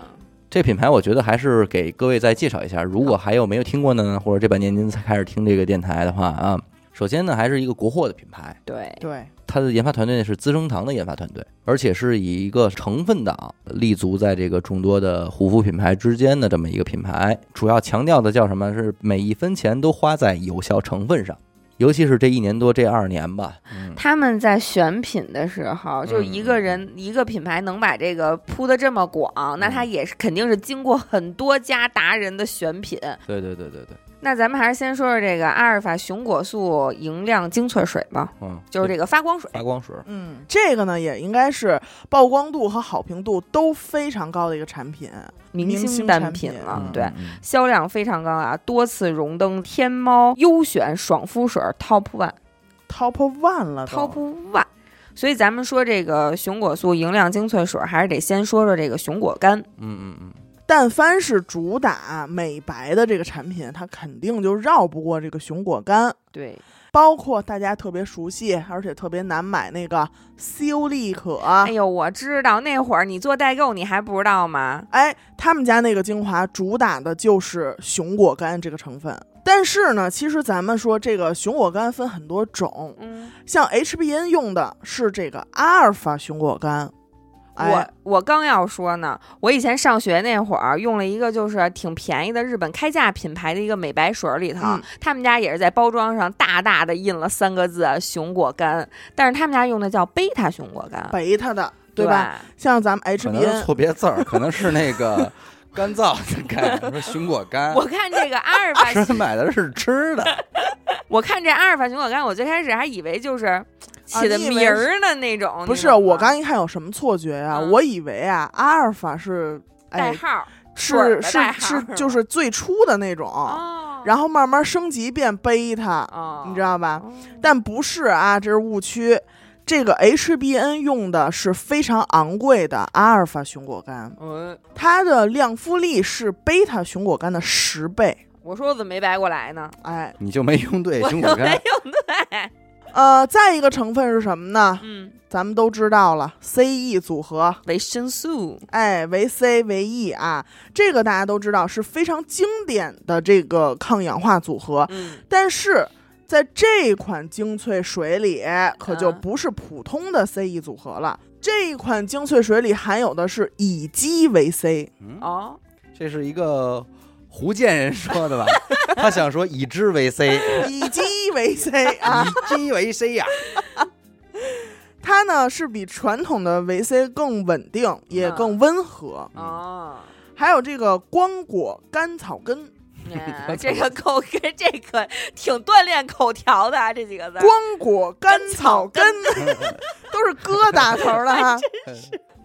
这品牌我觉得还是给各位再介绍一下，如果还有没有听过的呢，或者这半年您才开始听这个电台的话啊，首先呢还是一个国货的品牌，对，对，它的研发团队是资生堂的研发团队，而且是以一个成分党立足在这个众多的护肤品牌之间的这么一个品牌，主要强调的叫什么？是每一分钱都花在有效成分上。尤其是这一年多这二年吧，嗯，他们在选品的时候，就一个嗯人、一个品牌能把这个铺的这么广，那他也是肯定是经过很多家达人的选品。对对对对对，那咱们还是先说说这个阿尔法熊果素莹亮精粹水吧，嗯，就是这个发光水。发光水，嗯，这个呢也应该是曝光度和好评度都非常高的一个产品。明明星星单产品品了，嗯对，嗯销量非常高啊，多次荣登天猫优选爽肤水 Top One。Top One 了 Top One。所以咱们说这个熊果素莹亮精粹水，还是得先说说这个熊果苷。嗯嗯嗯，但凡是主打美白的这个产品，它肯定就绕不过这个熊果苷。对，包括大家特别熟悉，而且特别难买那个修丽可，哎呦，我知道那会儿你做代购，你还不知道吗？哎，他们家那个精华主打的就是熊果苷这个成分。但是呢，其实咱们说这个熊果苷分很多种，嗯，像 HBN 用的是这个阿尔法熊果苷。我哎，我刚要说呢，我以前上学那会儿用了一个就是挺便宜的日本开价品牌的一个美白水里头，嗯他们家也是在包装上大大的印了三个字“熊果苷”，但是他们家用的叫贝塔熊果苷，贝塔的，对吧？？像咱们可能是 HBN 错别字儿，可能是那个干燥的干，说熊果干，我看这个阿尔法说买的是吃的，我看这阿尔法熊果苷，我最开始还以为就是起的名儿的那种，不是，我刚一看有什么错觉呀、嗯我以为啊，阿尔法是哎代号是是是就是最初的那种，哦，然后慢慢升级变贝塔，哦，你知道吧？哦但不是啊，这是误区。这个 HBN 用的是非常昂贵的阿尔法熊果苷，嗯，它的亮肤力是贝塔熊果苷的十倍。我说我怎么没白过来呢？哎，你就没用对 我熊果干，就没用对，呃，再一个成分是什么呢？嗯，咱们都知道了，CE 组合，维生素，哎，维 C 维 E 啊，这个大家都知道是非常经典的这个抗氧化组合，嗯，但是在这款精粹水里可就嗯不是普通的 CE 组合了。这一款精粹水里含有的是乙基维 C，嗯，哦，这是一个福建人说的吧？他想说乙基维 C，乙基维 C 啊，乙基维 C 呀，它呢是比传统的维 C 更稳定，也嗯更温和。啊。还有这个光果甘草根，哎 这个口跟这个挺锻炼口条的啊，这几个字儿。光果甘草根 都是疙瘩头的哈。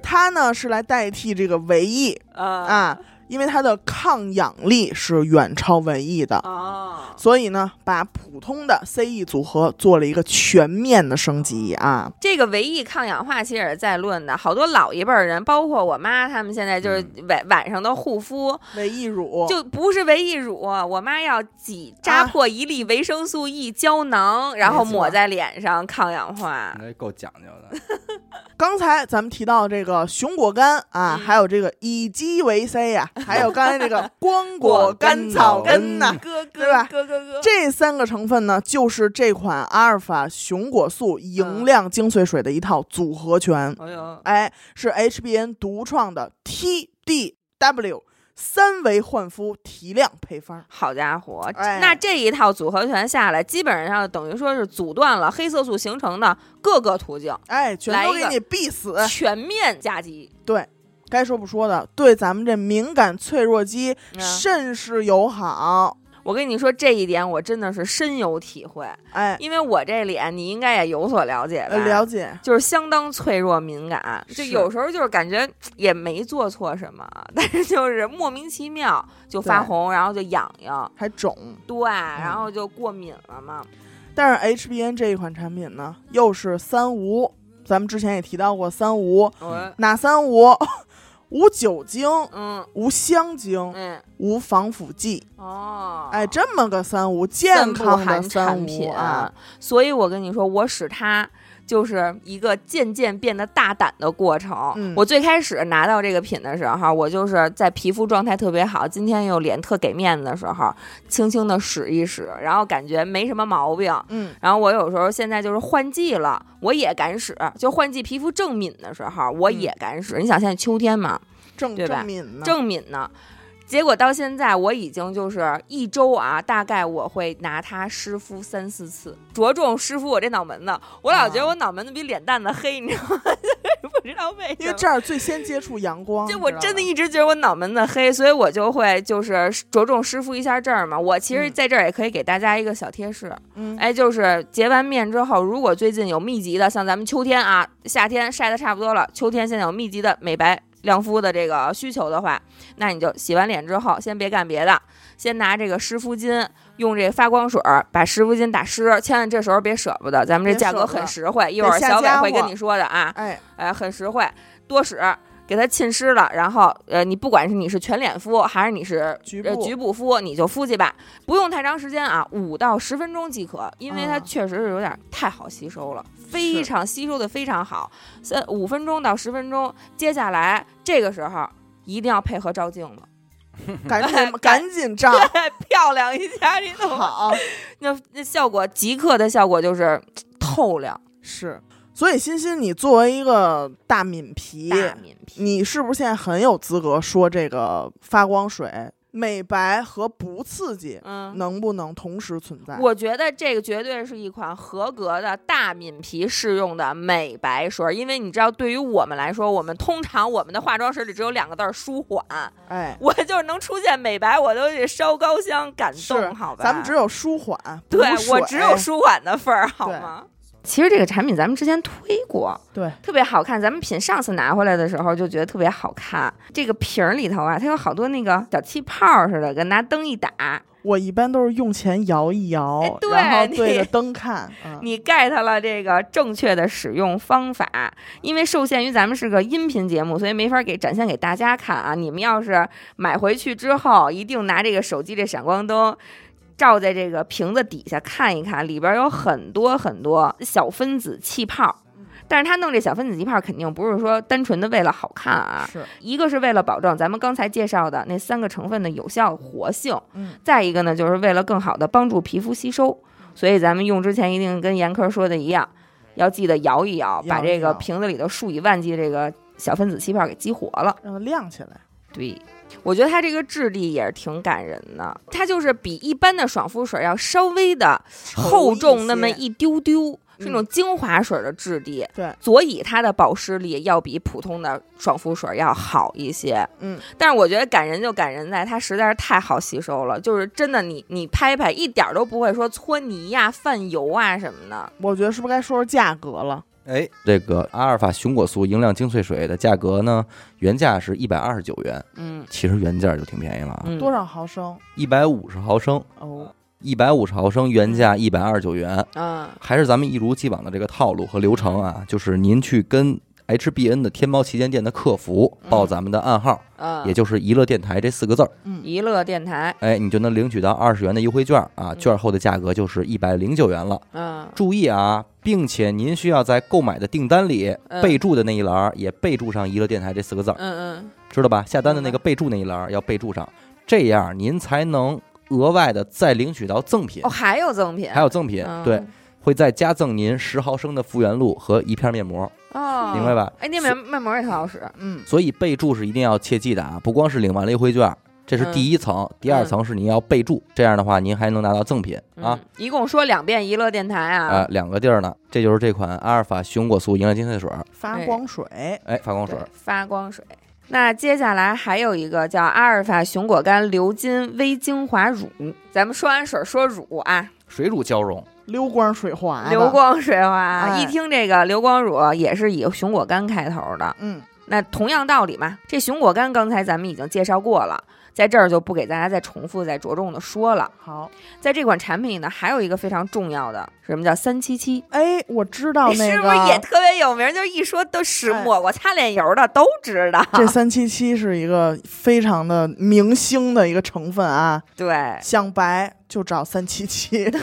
它呢是来代替这个维 E 啊啊，因为它的抗氧力是远超维 E 的，啊，所以呢，把普通的 CE 组合做了一个全面的升级啊。这个维 E 抗氧化其实也是在论的，好多老一辈儿人，包括我妈，他们现在就是晚晚上的护肤，维 E 乳就不是维 E 乳，我妈要挤扎破一粒维生素 E 胶囊，然后抹在脸上抗氧化。那够讲究的。刚才咱们提到这个熊果苷啊，嗯还有这个乙基维 C 呀、还有刚才那个 光果甘草根呐、咯对吧哥哥哥，这三个成分呢，就是这款阿尔法熊果素莹亮精粹水的一套组合拳。哎呦，哎，是 HBN 独创的 TDW 三维焕肤提亮配方。好家伙，哎那这一套组合拳下来，基本上等于说是阻断了黑色素形成的各个途径，哎，全都给你必死。全面夹击。对，该说不说的，对咱们这敏感脆弱肌嗯甚是友好。我跟你说这一点，我真的是深有体会，哎，因为我这脸你应该也有所了解吧？呃了解。就是相当脆弱敏感，就有时候就是感觉也没做错什么，但是就是莫名其妙就发红，然后就痒痒，还肿，对，然后就过敏了嘛。但是 HBN 这一款产品呢，又是三无，咱们之前也提到过三无，我哪三无？无酒精，嗯无香精，嗯无防腐剂。哦，哎，这么个三无，健康的三无产品啊！，所以我跟你说，我使它。就是一个渐渐变得大胆的过程。嗯我最开始拿到这个品的时候，我就是在皮肤状态特别好，今天又脸特给面子的时候，轻轻的使一使，然后感觉没什么毛病。嗯，然后我有时候现在就是换季了，我也敢使，就换季皮肤正敏的时候，我也敢使。你想现在秋天嘛，正正敏呢？正敏呢。结果到现在我已经就是一周啊，大概我会拿它湿敷三四次，着重湿敷我这脑门子。我老觉得我脑门子比脸蛋子黑，你知道吗？不知道为什么。因为这儿最先接触阳光，就我真的一直觉得我脑门子黑，所以我就会就是着重湿敷一下这儿嘛。我其实嗯在这儿也可以给大家一个小贴士，嗯哎，就是洁完面之后，如果最近有密集的，像咱们秋天啊，夏天晒的差不多了，秋天现在有密集的美白亮肤的这个需求的话，那你就洗完脸之后，先别干别的，先拿这个湿敷巾，用这发光水儿把湿敷巾打湿，千万这时候别舍不得，咱们这价格很实惠，一会儿小伟会跟你说的啊，哎，哎，很实惠，多使。给它浸湿了，然后呃，你不管是你是全脸敷还是你是呃局部局部敷，你就敷去吧，不用太长时间啊，五到十分钟即可，因为它嗯确实是有点太好吸收了，非常吸收的非常好，三五分钟到十分钟，接下来这个时候一定要配合照镜子，赶紧赶 赶紧照，漂亮一下，你懂吗？好那那效果即刻的效果就是透亮是。所以欣欣，你作为一个大敏皮，大敏皮，你是不是现在很有资格说这个发光水美白和不刺激嗯。能不能同时存在？我觉得这个绝对是一款合格的大敏皮适用的美白水，因为你知道，对于我们来说，我们通常我们的化妆水里只有两个字儿舒缓，哎，我就是能出现美白，我都得烧高香感动，好吧？咱们只有舒缓，对我只有舒缓的份儿，好吗？其实这个产品咱们之前推过，对，特别好看。咱们品上次拿回来的时候就觉得特别好看。这个瓶儿里头啊，它有好多那个小气泡似的，跟拿灯一打，我一般都是用前摇一摇，哎对然后对着灯看。嗯，你 get 了这个正确的使用方法，因为受限于咱们是个音频节目，所以没法给展现给大家看啊。你们要是买回去之后，一定拿这个手机这闪光灯。照在这个瓶子底下看一看，里边有很多很多小分子气泡，但是它弄这小分子气泡肯定不是说单纯的为了好看啊，是，一个是为了保证咱们刚才介绍的那三个成分的有效活性，嗯，再一个呢，就是为了更好的帮助皮肤吸收，所以咱们用之前一定跟严科说的一样，要记得摇一摇，把这个瓶子里头数以万计这个小分子气泡给激活了。让它亮起来。对，我觉得它这个质地也是挺感人的，它就是比一般的爽肤水要稍微的厚重那么一丢丢，是那嗯种精华水的质地。对，所以它的保湿力要比普通的爽肤水要好一些。嗯，但是我觉得感人就感人在它实在是太好吸收了，就是真的你你拍拍一点儿都不会说搓泥呀、泛油啊什么的。我觉得是不是该说说价格了？哎，这个阿尔法熊果素莹亮精粹水的价格呢，原价是一百二十九元，嗯。其实原价就挺便宜了多少毫升？一百五十毫升，哦，一百五十毫升原价一百二十九元，啊还是咱们一如既往的这个套路和流程啊，就是您去跟 HBN 的天猫旗舰店的客服报咱们的暗号，嗯，也就是“娱乐电台”这四个字儿，娱乐电台，哎，你就能领取到二十元的优惠券啊，券后的价格就是一百零九元了。嗯。注意啊，并且您需要在购买的订单里嗯。备注的那一栏也备注上“娱乐电台”这四个字儿，嗯嗯，知道吧？下单的那个备注那一栏要备注上，这样您才能额外的再领取到赠品。哦，，还有赠品，还有赠品，嗯。对，会再加赠您十毫升的复原露和一片面膜，哦，明白吧？哎，那面面膜也特好使，嗯，所以备注是一定要切记的啊，不光是领完了优惠券，这是第一层，第二层是您要备注，这样的话您还能拿到赠品。啊。嗯。，一共说两遍娱乐电台啊、啊，两个地儿呢，这就是这款阿尔法熊果素营养精粹水儿，发光水，哎，发光水儿，发光水。那接下来还有一个叫阿尔法熊果苷鎏金微精华乳，咱们说完水说乳啊，水乳交融，流光水滑的，流光水滑，哎一听这个流光乳也是以熊果苷开头的。嗯，那同样道理嘛，这熊果苷刚才咱们已经介绍过了，在这儿就不给大家再重复、再着重的说了。好，在这款产品呢，还有一个非常重要的，什么叫三七七？哎，我知道那 是不是也特别有名？就是一说都是哎抹过擦脸油的都知道。这三七七是一个非常的明星的一个成分啊，对想白就找三七七，对，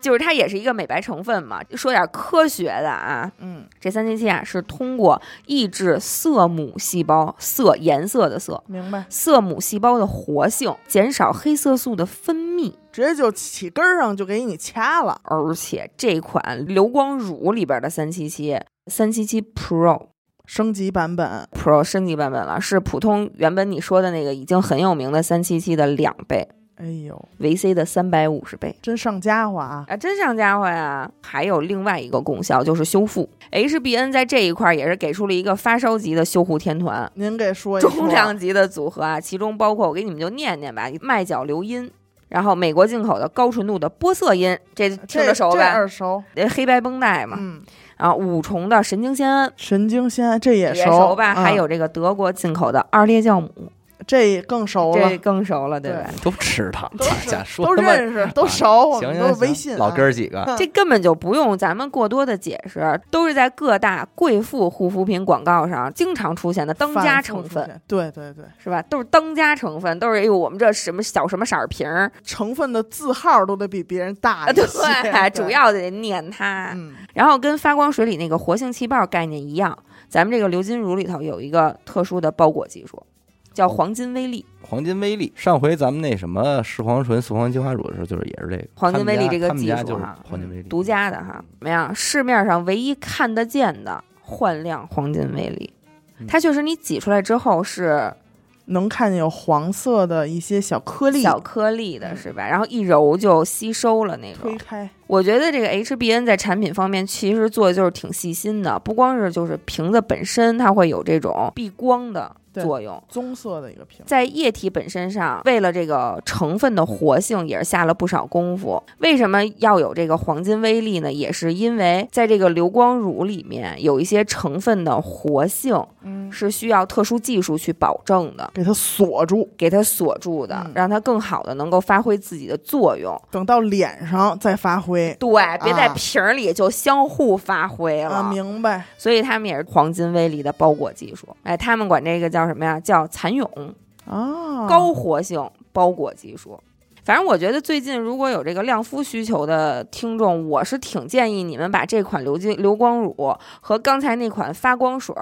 就是它也是一个美白成分嘛。说点科学的啊，嗯，这三七七啊是通过抑制色母细胞色颜色的色。明白，色母细胞的活性，减少黑色素的分泌。直接就起根儿上就给你掐了，而且这款流光乳里边的三七七三七七 Pro 升级版本，Pro 升级版本了，是普通原本你说的那个已经很有名的三七七的两倍，哎呦，维 C 的三百五十倍。真上家伙啊！啊，真上家伙呀！还有另外一个功效就是修复，HBN 在这一块儿也是给出了一个发烧级的修护天团，您给说一说，重量级的组合啊，其中包括我给你们就念念吧，麦角硫因，然后美国进口的高纯度的玻色因，这听着熟吧？耳熟，这黑白绷带嘛，嗯，啊，五重的神经酰胺神经酰胺这也也熟熟吧？嗯还有这个德国进口的二裂酵母，这更熟了。这，更熟了，对对。吧？都吃它，都认识，都熟，我们行行行都是微信啊，老哥儿几个，这根本就不用咱们过多的解释，都是在各大贵妇护肤品广告上经常出现的当家成分，对对对，是吧？都是当家成分，都是哎呦，我们这什么小什么色儿瓶儿成分的字号都得比别人大啊，一些，对，主要得念它。嗯，然后跟发光水里那个活性气泡概念一样，咱们这个流金乳里头有一个特殊的包裹技术，叫黄金微粒。黄金微粒。上回咱们那什么视黄醇、塑黄精华乳的时候，就是也是这个黄金微粒这个技术哈黄金微粒，独家的哈，怎么样？市面上唯一看得见的焕亮黄金微粒嗯，它确实你挤出来之后是能看见有黄色的一些小颗粒，小颗粒的，嗯是吧？然后一揉就吸收了那种。推开，我觉得这个 HBN 在产品方面其实做的就是挺细心的，不光是就是瓶子本身它会有这种避光的对作用。棕色的一个瓶，在液体本身上，为了这个成分的活性，也是下了不少功夫。为什么要有这个黄金微粒呢？也是因为在这个流光乳里面有一些成分的活性嗯，是需要特殊技术去保证的，给它锁住，给它锁住的，嗯让它更好的能够发挥自己的作用。等到脸上再发挥。对，别在啊瓶儿里就相互发挥了。啊，明白，所以他们也是黄金微粒的包裹技术。哎，他们管这个叫什么呀？叫蚕蛹。啊，高活性包裹技术。反正我觉得最近如果有这个亮肤需求的听众，我是挺建议你们把这款流金流光乳和刚才那款发光水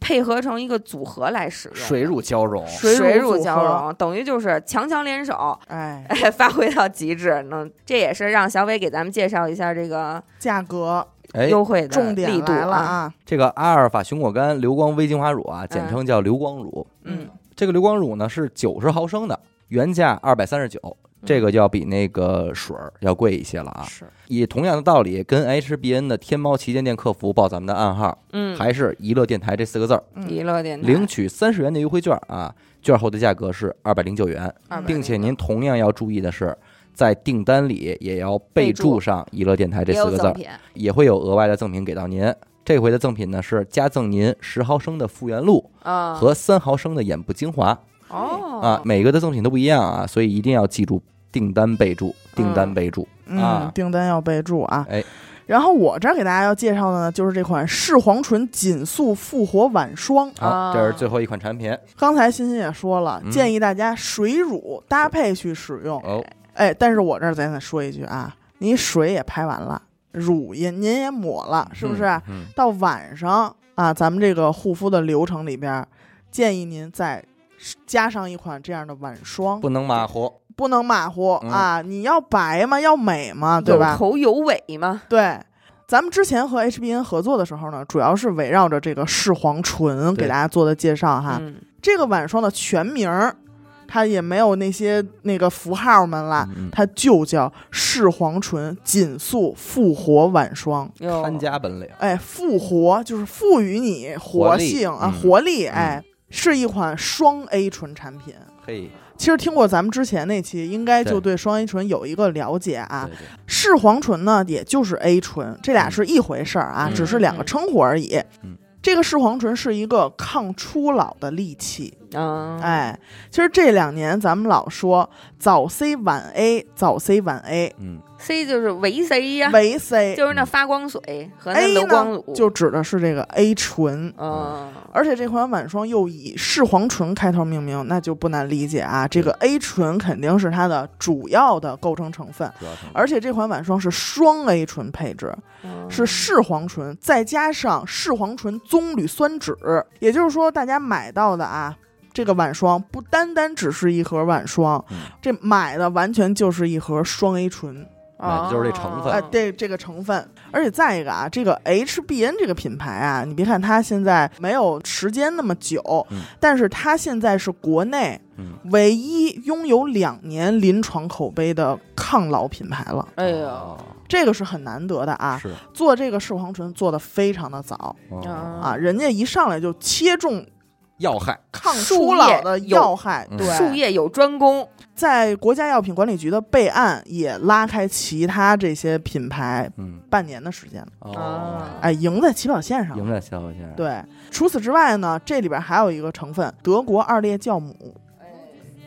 配合成一个组合来使用。水乳交融，水乳水乳交融，等于就是强强联手，哎，哎，发挥到极致。能，这也是让小伟给咱们介绍一下这个价格哎，优惠的重点力度来了啊。啊，这个阿尔法熊果苷流光微精华乳啊，简称叫流光乳。嗯，这个流光乳呢是九十毫升的，原价二百三十九，这个就要比那个水儿要贵一些了啊。是以同样的道理，跟 HBN 的天猫旗舰店客服报咱们的暗号，嗯，还是娱乐电台这四个字儿，嗯娱乐电台领取三十元的优惠券啊，券后的价格是二百零九元，并且您同样要注意的是。在订单里也要备注上“娱乐电台”这四个字也会有额外的赠品给到您。这回的赠品呢是加赠您十毫升的复原露啊和三毫升的眼部精华哦啊，每个的赠品都不一样啊，所以一定要记住订单备注，订单备注。啊嗯，订单要备注啊。哎，然后我这儿给大家要介绍的呢，就是这款视黄醇紧塑复活晚霜。啊好，这是最后一款产品刚才欣欣也说了，嗯建议大家水乳搭配去使用。哦，哎，但是我这儿咱再说一句啊，你水也拍完了，乳也您也抹了，是不是？嗯？嗯到晚上啊，咱们这个护肤的流程里边，建议您再加上一款这样的晚霜，不能马虎。不能马虎、嗯啊！你要白嘛，要美嘛，对吧有吧？头有尾嘛。对。咱们之前和 HBN 合作的时候呢，主要是围绕着这个视黄醇给大家做的介绍哈。嗯，这个晚霜的全名儿，它也没有那些那个符号们了，嗯它就叫视黄醇紧速复活晚霜。有看家本领。哎，复活就是赋予你活力性啊，嗯活力。嗯哎，是一款双 A 醇产品。嘿，其实听过咱们之前那期，应该就对对双 A 醇有一个了解啊。对对，视黄醇呢，也就是 A 醇，这俩是一回事儿啊，嗯只是两个称呼而已。嗯这个视黄醇是一个抗初老的利器。嗯，哎，其实这两年咱们老说早 C 晚 A，早 C 晚 A，嗯，C 就是维 C 呀，维 C 就是那发光水和那 A 流光乳，就指的是这个 A 醇。嗯，而且这款晚霜又以视黄醇开头命名，那就不难理解啊。这个 A 醇肯定是它的主要的构成成分，主要成分而且这款晚霜是双 A 醇配置，嗯是视黄醇再加上视黄醇棕榈酸酯，也就是说，大家买到的啊，这个晚霜不单单只是一盒晚霜，嗯这买的完全就是一盒双 A 醇。哎就是这成分。哎，对这个成分，而且再一个啊，这个 HBN 这个品牌啊，你别看它现在没有时间那么久，嗯但是它现在是国内嗯唯一拥有两年临床口碑的抗老品牌了，哎呦，哦。这个是很难得的啊。是。做这个视黄醇做的非常的早哦啊，人家一上来就切中要害，抗初老的要害，树叶对，术业有专攻，在国家药品管理局的备案也拉开其他这些品牌嗯。半年的时间了，哦，哎，赢在起跑线上。赢在起跑线上，对，除此之外呢，这里边还有一个成分，德国二裂酵母，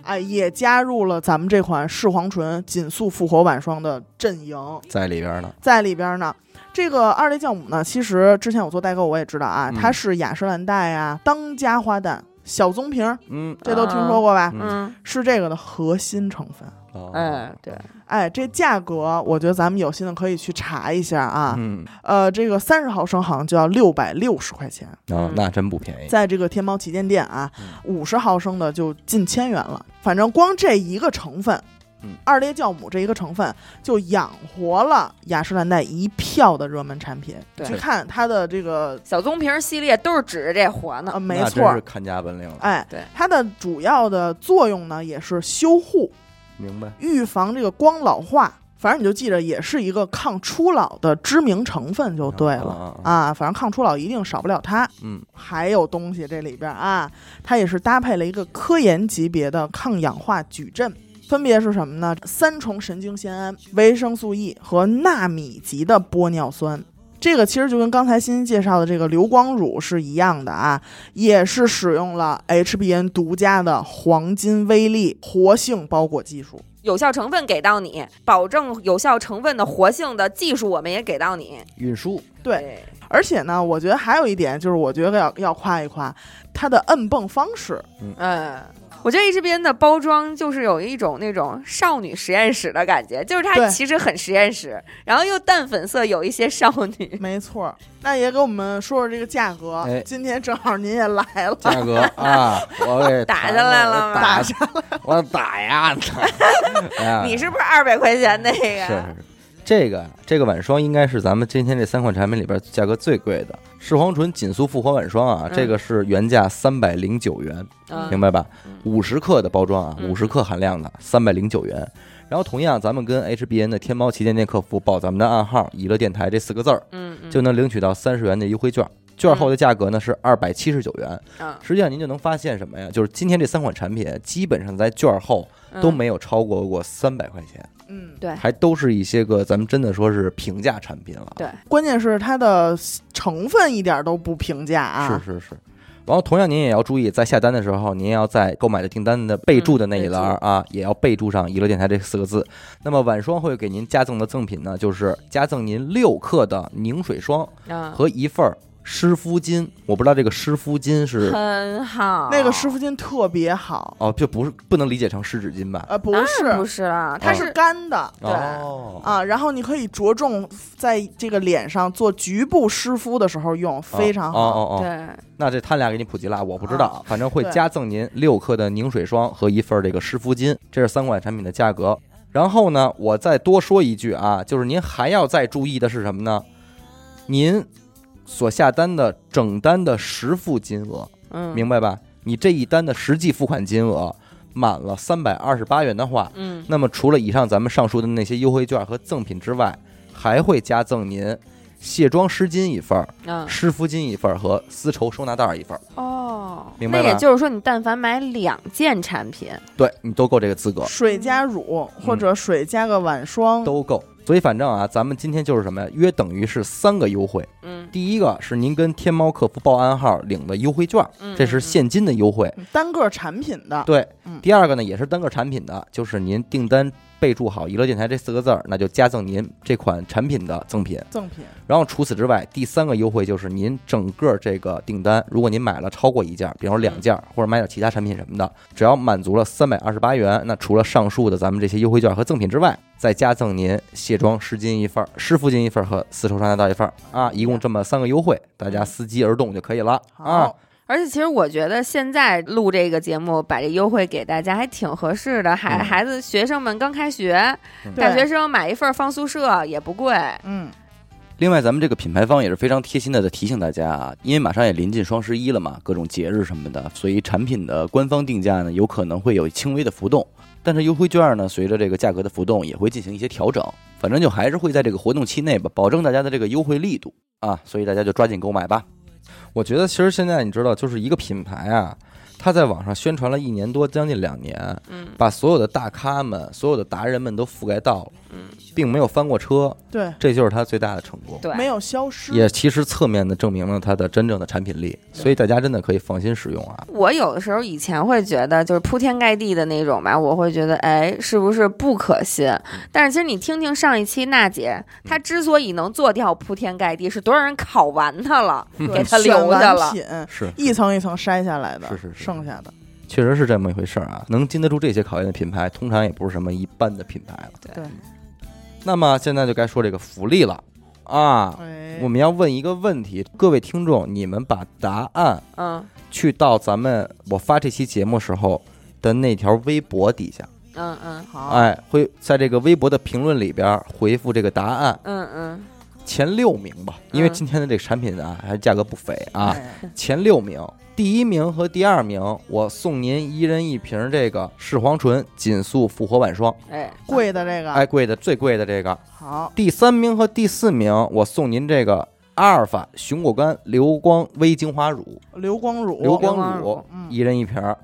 哎，也加入了咱们这款视黄醇紧速复活晚霜的阵营，在里边呢，在里边呢。这个二裂酵母呢，其实之前我做代购我也知道啊，嗯它是雅诗兰黛啊当家花旦小棕瓶儿，嗯，这都听说过吧？嗯嗯，是这个的核心成分。哦哎，对，哎，这价格我觉得咱们有心的可以去查一下啊。嗯，呃，这个三十毫升好像就要六百六十块钱，哦，嗯那真不便宜，在这个天猫旗舰店啊嗯，五十毫升的就近千元了。反正光这一个成分嗯，二裂酵母这一个成分就养活了雅诗兰黛一票的热门产品。对去看它的这个小棕瓶系列都是指着这活呢呃，，没错看家本领了，哎，对它的主要的作用呢也是修护、明白？预防这个光老化。反正你就记着，也是一个抗初老的知名成分就对了。啊，反正抗初老一定少不了它。嗯，还有东西这里边啊，它也是搭配了一个科研级别的抗氧化矩阵，分别是什么呢？三重神经酰胺、维生素 E 和纳米级的玻尿酸。这个其实就跟刚才欣欣介绍的这个流光乳是一样的啊，也是使用了 HBN 独家的黄金微粒活性包裹技术。有效成分给到你，保证有效成分的活性的技术我们也给到你。运输，对，而且呢，我觉得还有一点就是，我觉得要要夸一夸它的摁泵方式。嗯，我觉得 HBN 的包装就是有一种那种少女实验室的感觉，就是它其实很实验室，然后又淡粉色，有一些少女。没错儿，那也给我们说说这个价格。哎今天正好您也来了，价格 啊，我给打下来了吗打下来，我打呀！哎呀你是不是二百块钱那个？是是是，这个这个晚霜应该是咱们今天这三款产品里边价格最贵的，视黄醇紧速复活晚霜啊，嗯这个是原价三百零九元，嗯明白吧嗯？五十克的包装啊，嗯五十克含量的三百零九元。然后同样，咱们跟 HBN 的天猫旗舰店客服报咱们的暗号“娱乐电台”这四个字儿，就能领取到三十元的优惠券。券后的价格呢是二百七十九元。嗯实际上您就能发现什么呀？就是今天这三款产品基本上在券后嗯都没有超过过三百块钱，嗯，对还都是一些个咱们真的说是平价产品了。对关键是它的成分一点都不平价啊。是是是。然后同样您也要注意，在下单的时候，您要在购买的订单的备注的那一栏啊，也要备注上“娱乐电台”这四个字。那么晚霜会给您加赠的赠品呢，就是加赠您六克的凝水霜嗯，和一份儿湿敷巾。我不知道这个湿敷巾是很好。那个湿敷巾特别好，哦，就不是不能理解成湿纸巾吧？呃，不是，不是啦，它它是是干的对哦，啊。然后你可以着重在这个脸上做局部湿敷的时候用，非常哦好。哦哦，对，那这他俩给你普及了，我不知道，反正会加赠您六克的凝水霜和一份这个湿敷巾，这是三款产品的价格。然后呢，我再多说一句啊，就是您还要再注意的是什么呢？您所下单的整单的实付金额，嗯，明白吧？你这一单的实际付款金额满了三百二十八元的话，嗯，那么除了以上咱们上述的那些优惠券和赠品之外，还会加赠您卸妆湿巾一份儿、嗯湿敷巾一份儿和丝绸收纳袋儿一份儿。哦，明白吧那也就是说，你但凡买两件产品，对你都够这个资格，水加乳或者水加个晚霜，都够。所以反正啊，咱们今天就是什么呀？约等于是三个优惠。嗯，第一个是您跟天猫客服报暗号领的优惠券，嗯这是现金的优惠。单个产品的。对嗯，第二个呢也是单个产品的，就是您订单备注好“娱乐电台”这四个字儿，那就加赠您这款产品的赠品。赠品，然后除此之外，第三个优惠就是您整个这个订单，如果您买了超过一件，比方说两件，或者买点其他产品什么的，只要满足了三百二十八元，那除了上述的咱们这些优惠券和赠品之外，再加赠您卸妆湿巾一份儿、湿敷巾一份儿和丝绸收纳袋一份儿。啊，一共这么三个优惠，大家伺机而动就可以了。啊。好，而且其实我觉得现在录这个节目，把这优惠给大家还挺合适的。孩嗯孩子学生们刚开学，嗯大学生买一份放宿舍也不贵。嗯，另外，咱们这个品牌方也是非常贴心的，在提醒大家啊，因为马上也临近双十一了嘛，各种节日什么的，所以产品的官方定价呢，有可能会有轻微的浮动。但是优惠券呢，随着这个价格的浮动，也会进行一些调整。反正就还是会在这个活动期内吧，保证大家的这个优惠力度啊，所以大家就抓紧购买吧。我觉得其实现在你知道，就是一个品牌啊，它在网上宣传了一年多，将近两年，嗯。把所有的大咖们、所有的达人们都覆盖到了，嗯，并没有翻过车，对，这就是它最大的成功。对，没有消失。也其实侧面的证明了它的真正的产品力，所以大家真的可以放心使用啊。我有的时候以前会觉得，就是铺天盖地的那种吧，我会觉得，哎，是不是不可信？但是其实你听听上一期娜姐，她之所以能做掉铺天盖地，是多少人烤完它了，对给她选留下了。品是，一层一层筛下来的，是是是剩下的。确实是这么一回事儿啊。能经得住这些考验的品牌，通常也不是什么一般的品牌了。对，那么现在就该说这个福利了。啊。哎，我们要问一个问题，各位听众，你们把答案嗯。去到咱们我发这期节目时候的那条微博底下，嗯嗯好，哎，会在这个微博的评论里边回复这个答案，嗯嗯，前六名吧，因为嗯。今天的这个产品啊还价格不菲啊，哎。前六名，第一名和第二名，我送您一人一瓶这个视黄醇紧塑复活晚霜，哎，贵的这个，哎，贵的最贵的这个。好，第三名和第四名，我送您这个阿尔法熊果苷流光微精华乳，流光乳，流光乳光乳嗯一人一瓶儿。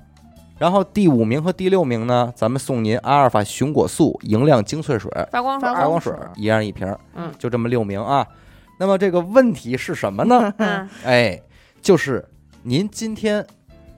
然后第五名和第六名呢，咱们送您阿尔法熊果素莹亮精粹水，发光水发儿，发光水水一人一瓶儿。嗯就这么六名啊。那么这个问题是什么呢？嗯，哎，就是您今天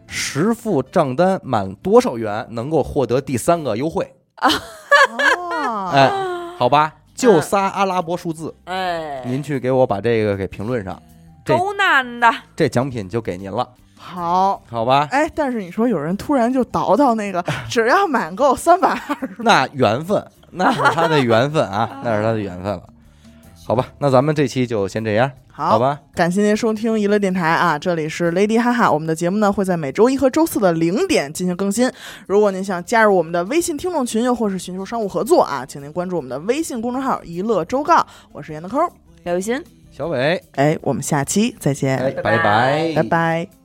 实付账单满多少元能够获得第三个优惠？哦，哎，好吧，就仨阿拉伯数字，哎，您去给我把这个给评论上，这够难的，这奖品就给您了，好。好吧？哎，但是你说有人突然就倒到那个，只要满够三百二十，那缘分，那是他的缘分啊，那是他的缘分了。好吧，那咱们这期就先这样，好好吧？感谢您收听娱乐电台啊，这里是 Lady 哈哈，我们的节目呢会在每周一和周四的零点进行更新。如果您想加入我们的微信听众群，又或是寻求商务合作啊，请您关注我们的微信公众号“娱乐周告”，我是闫德抠，刘雨欣。小伟，哎，我们下期再见，哎，拜拜拜，拜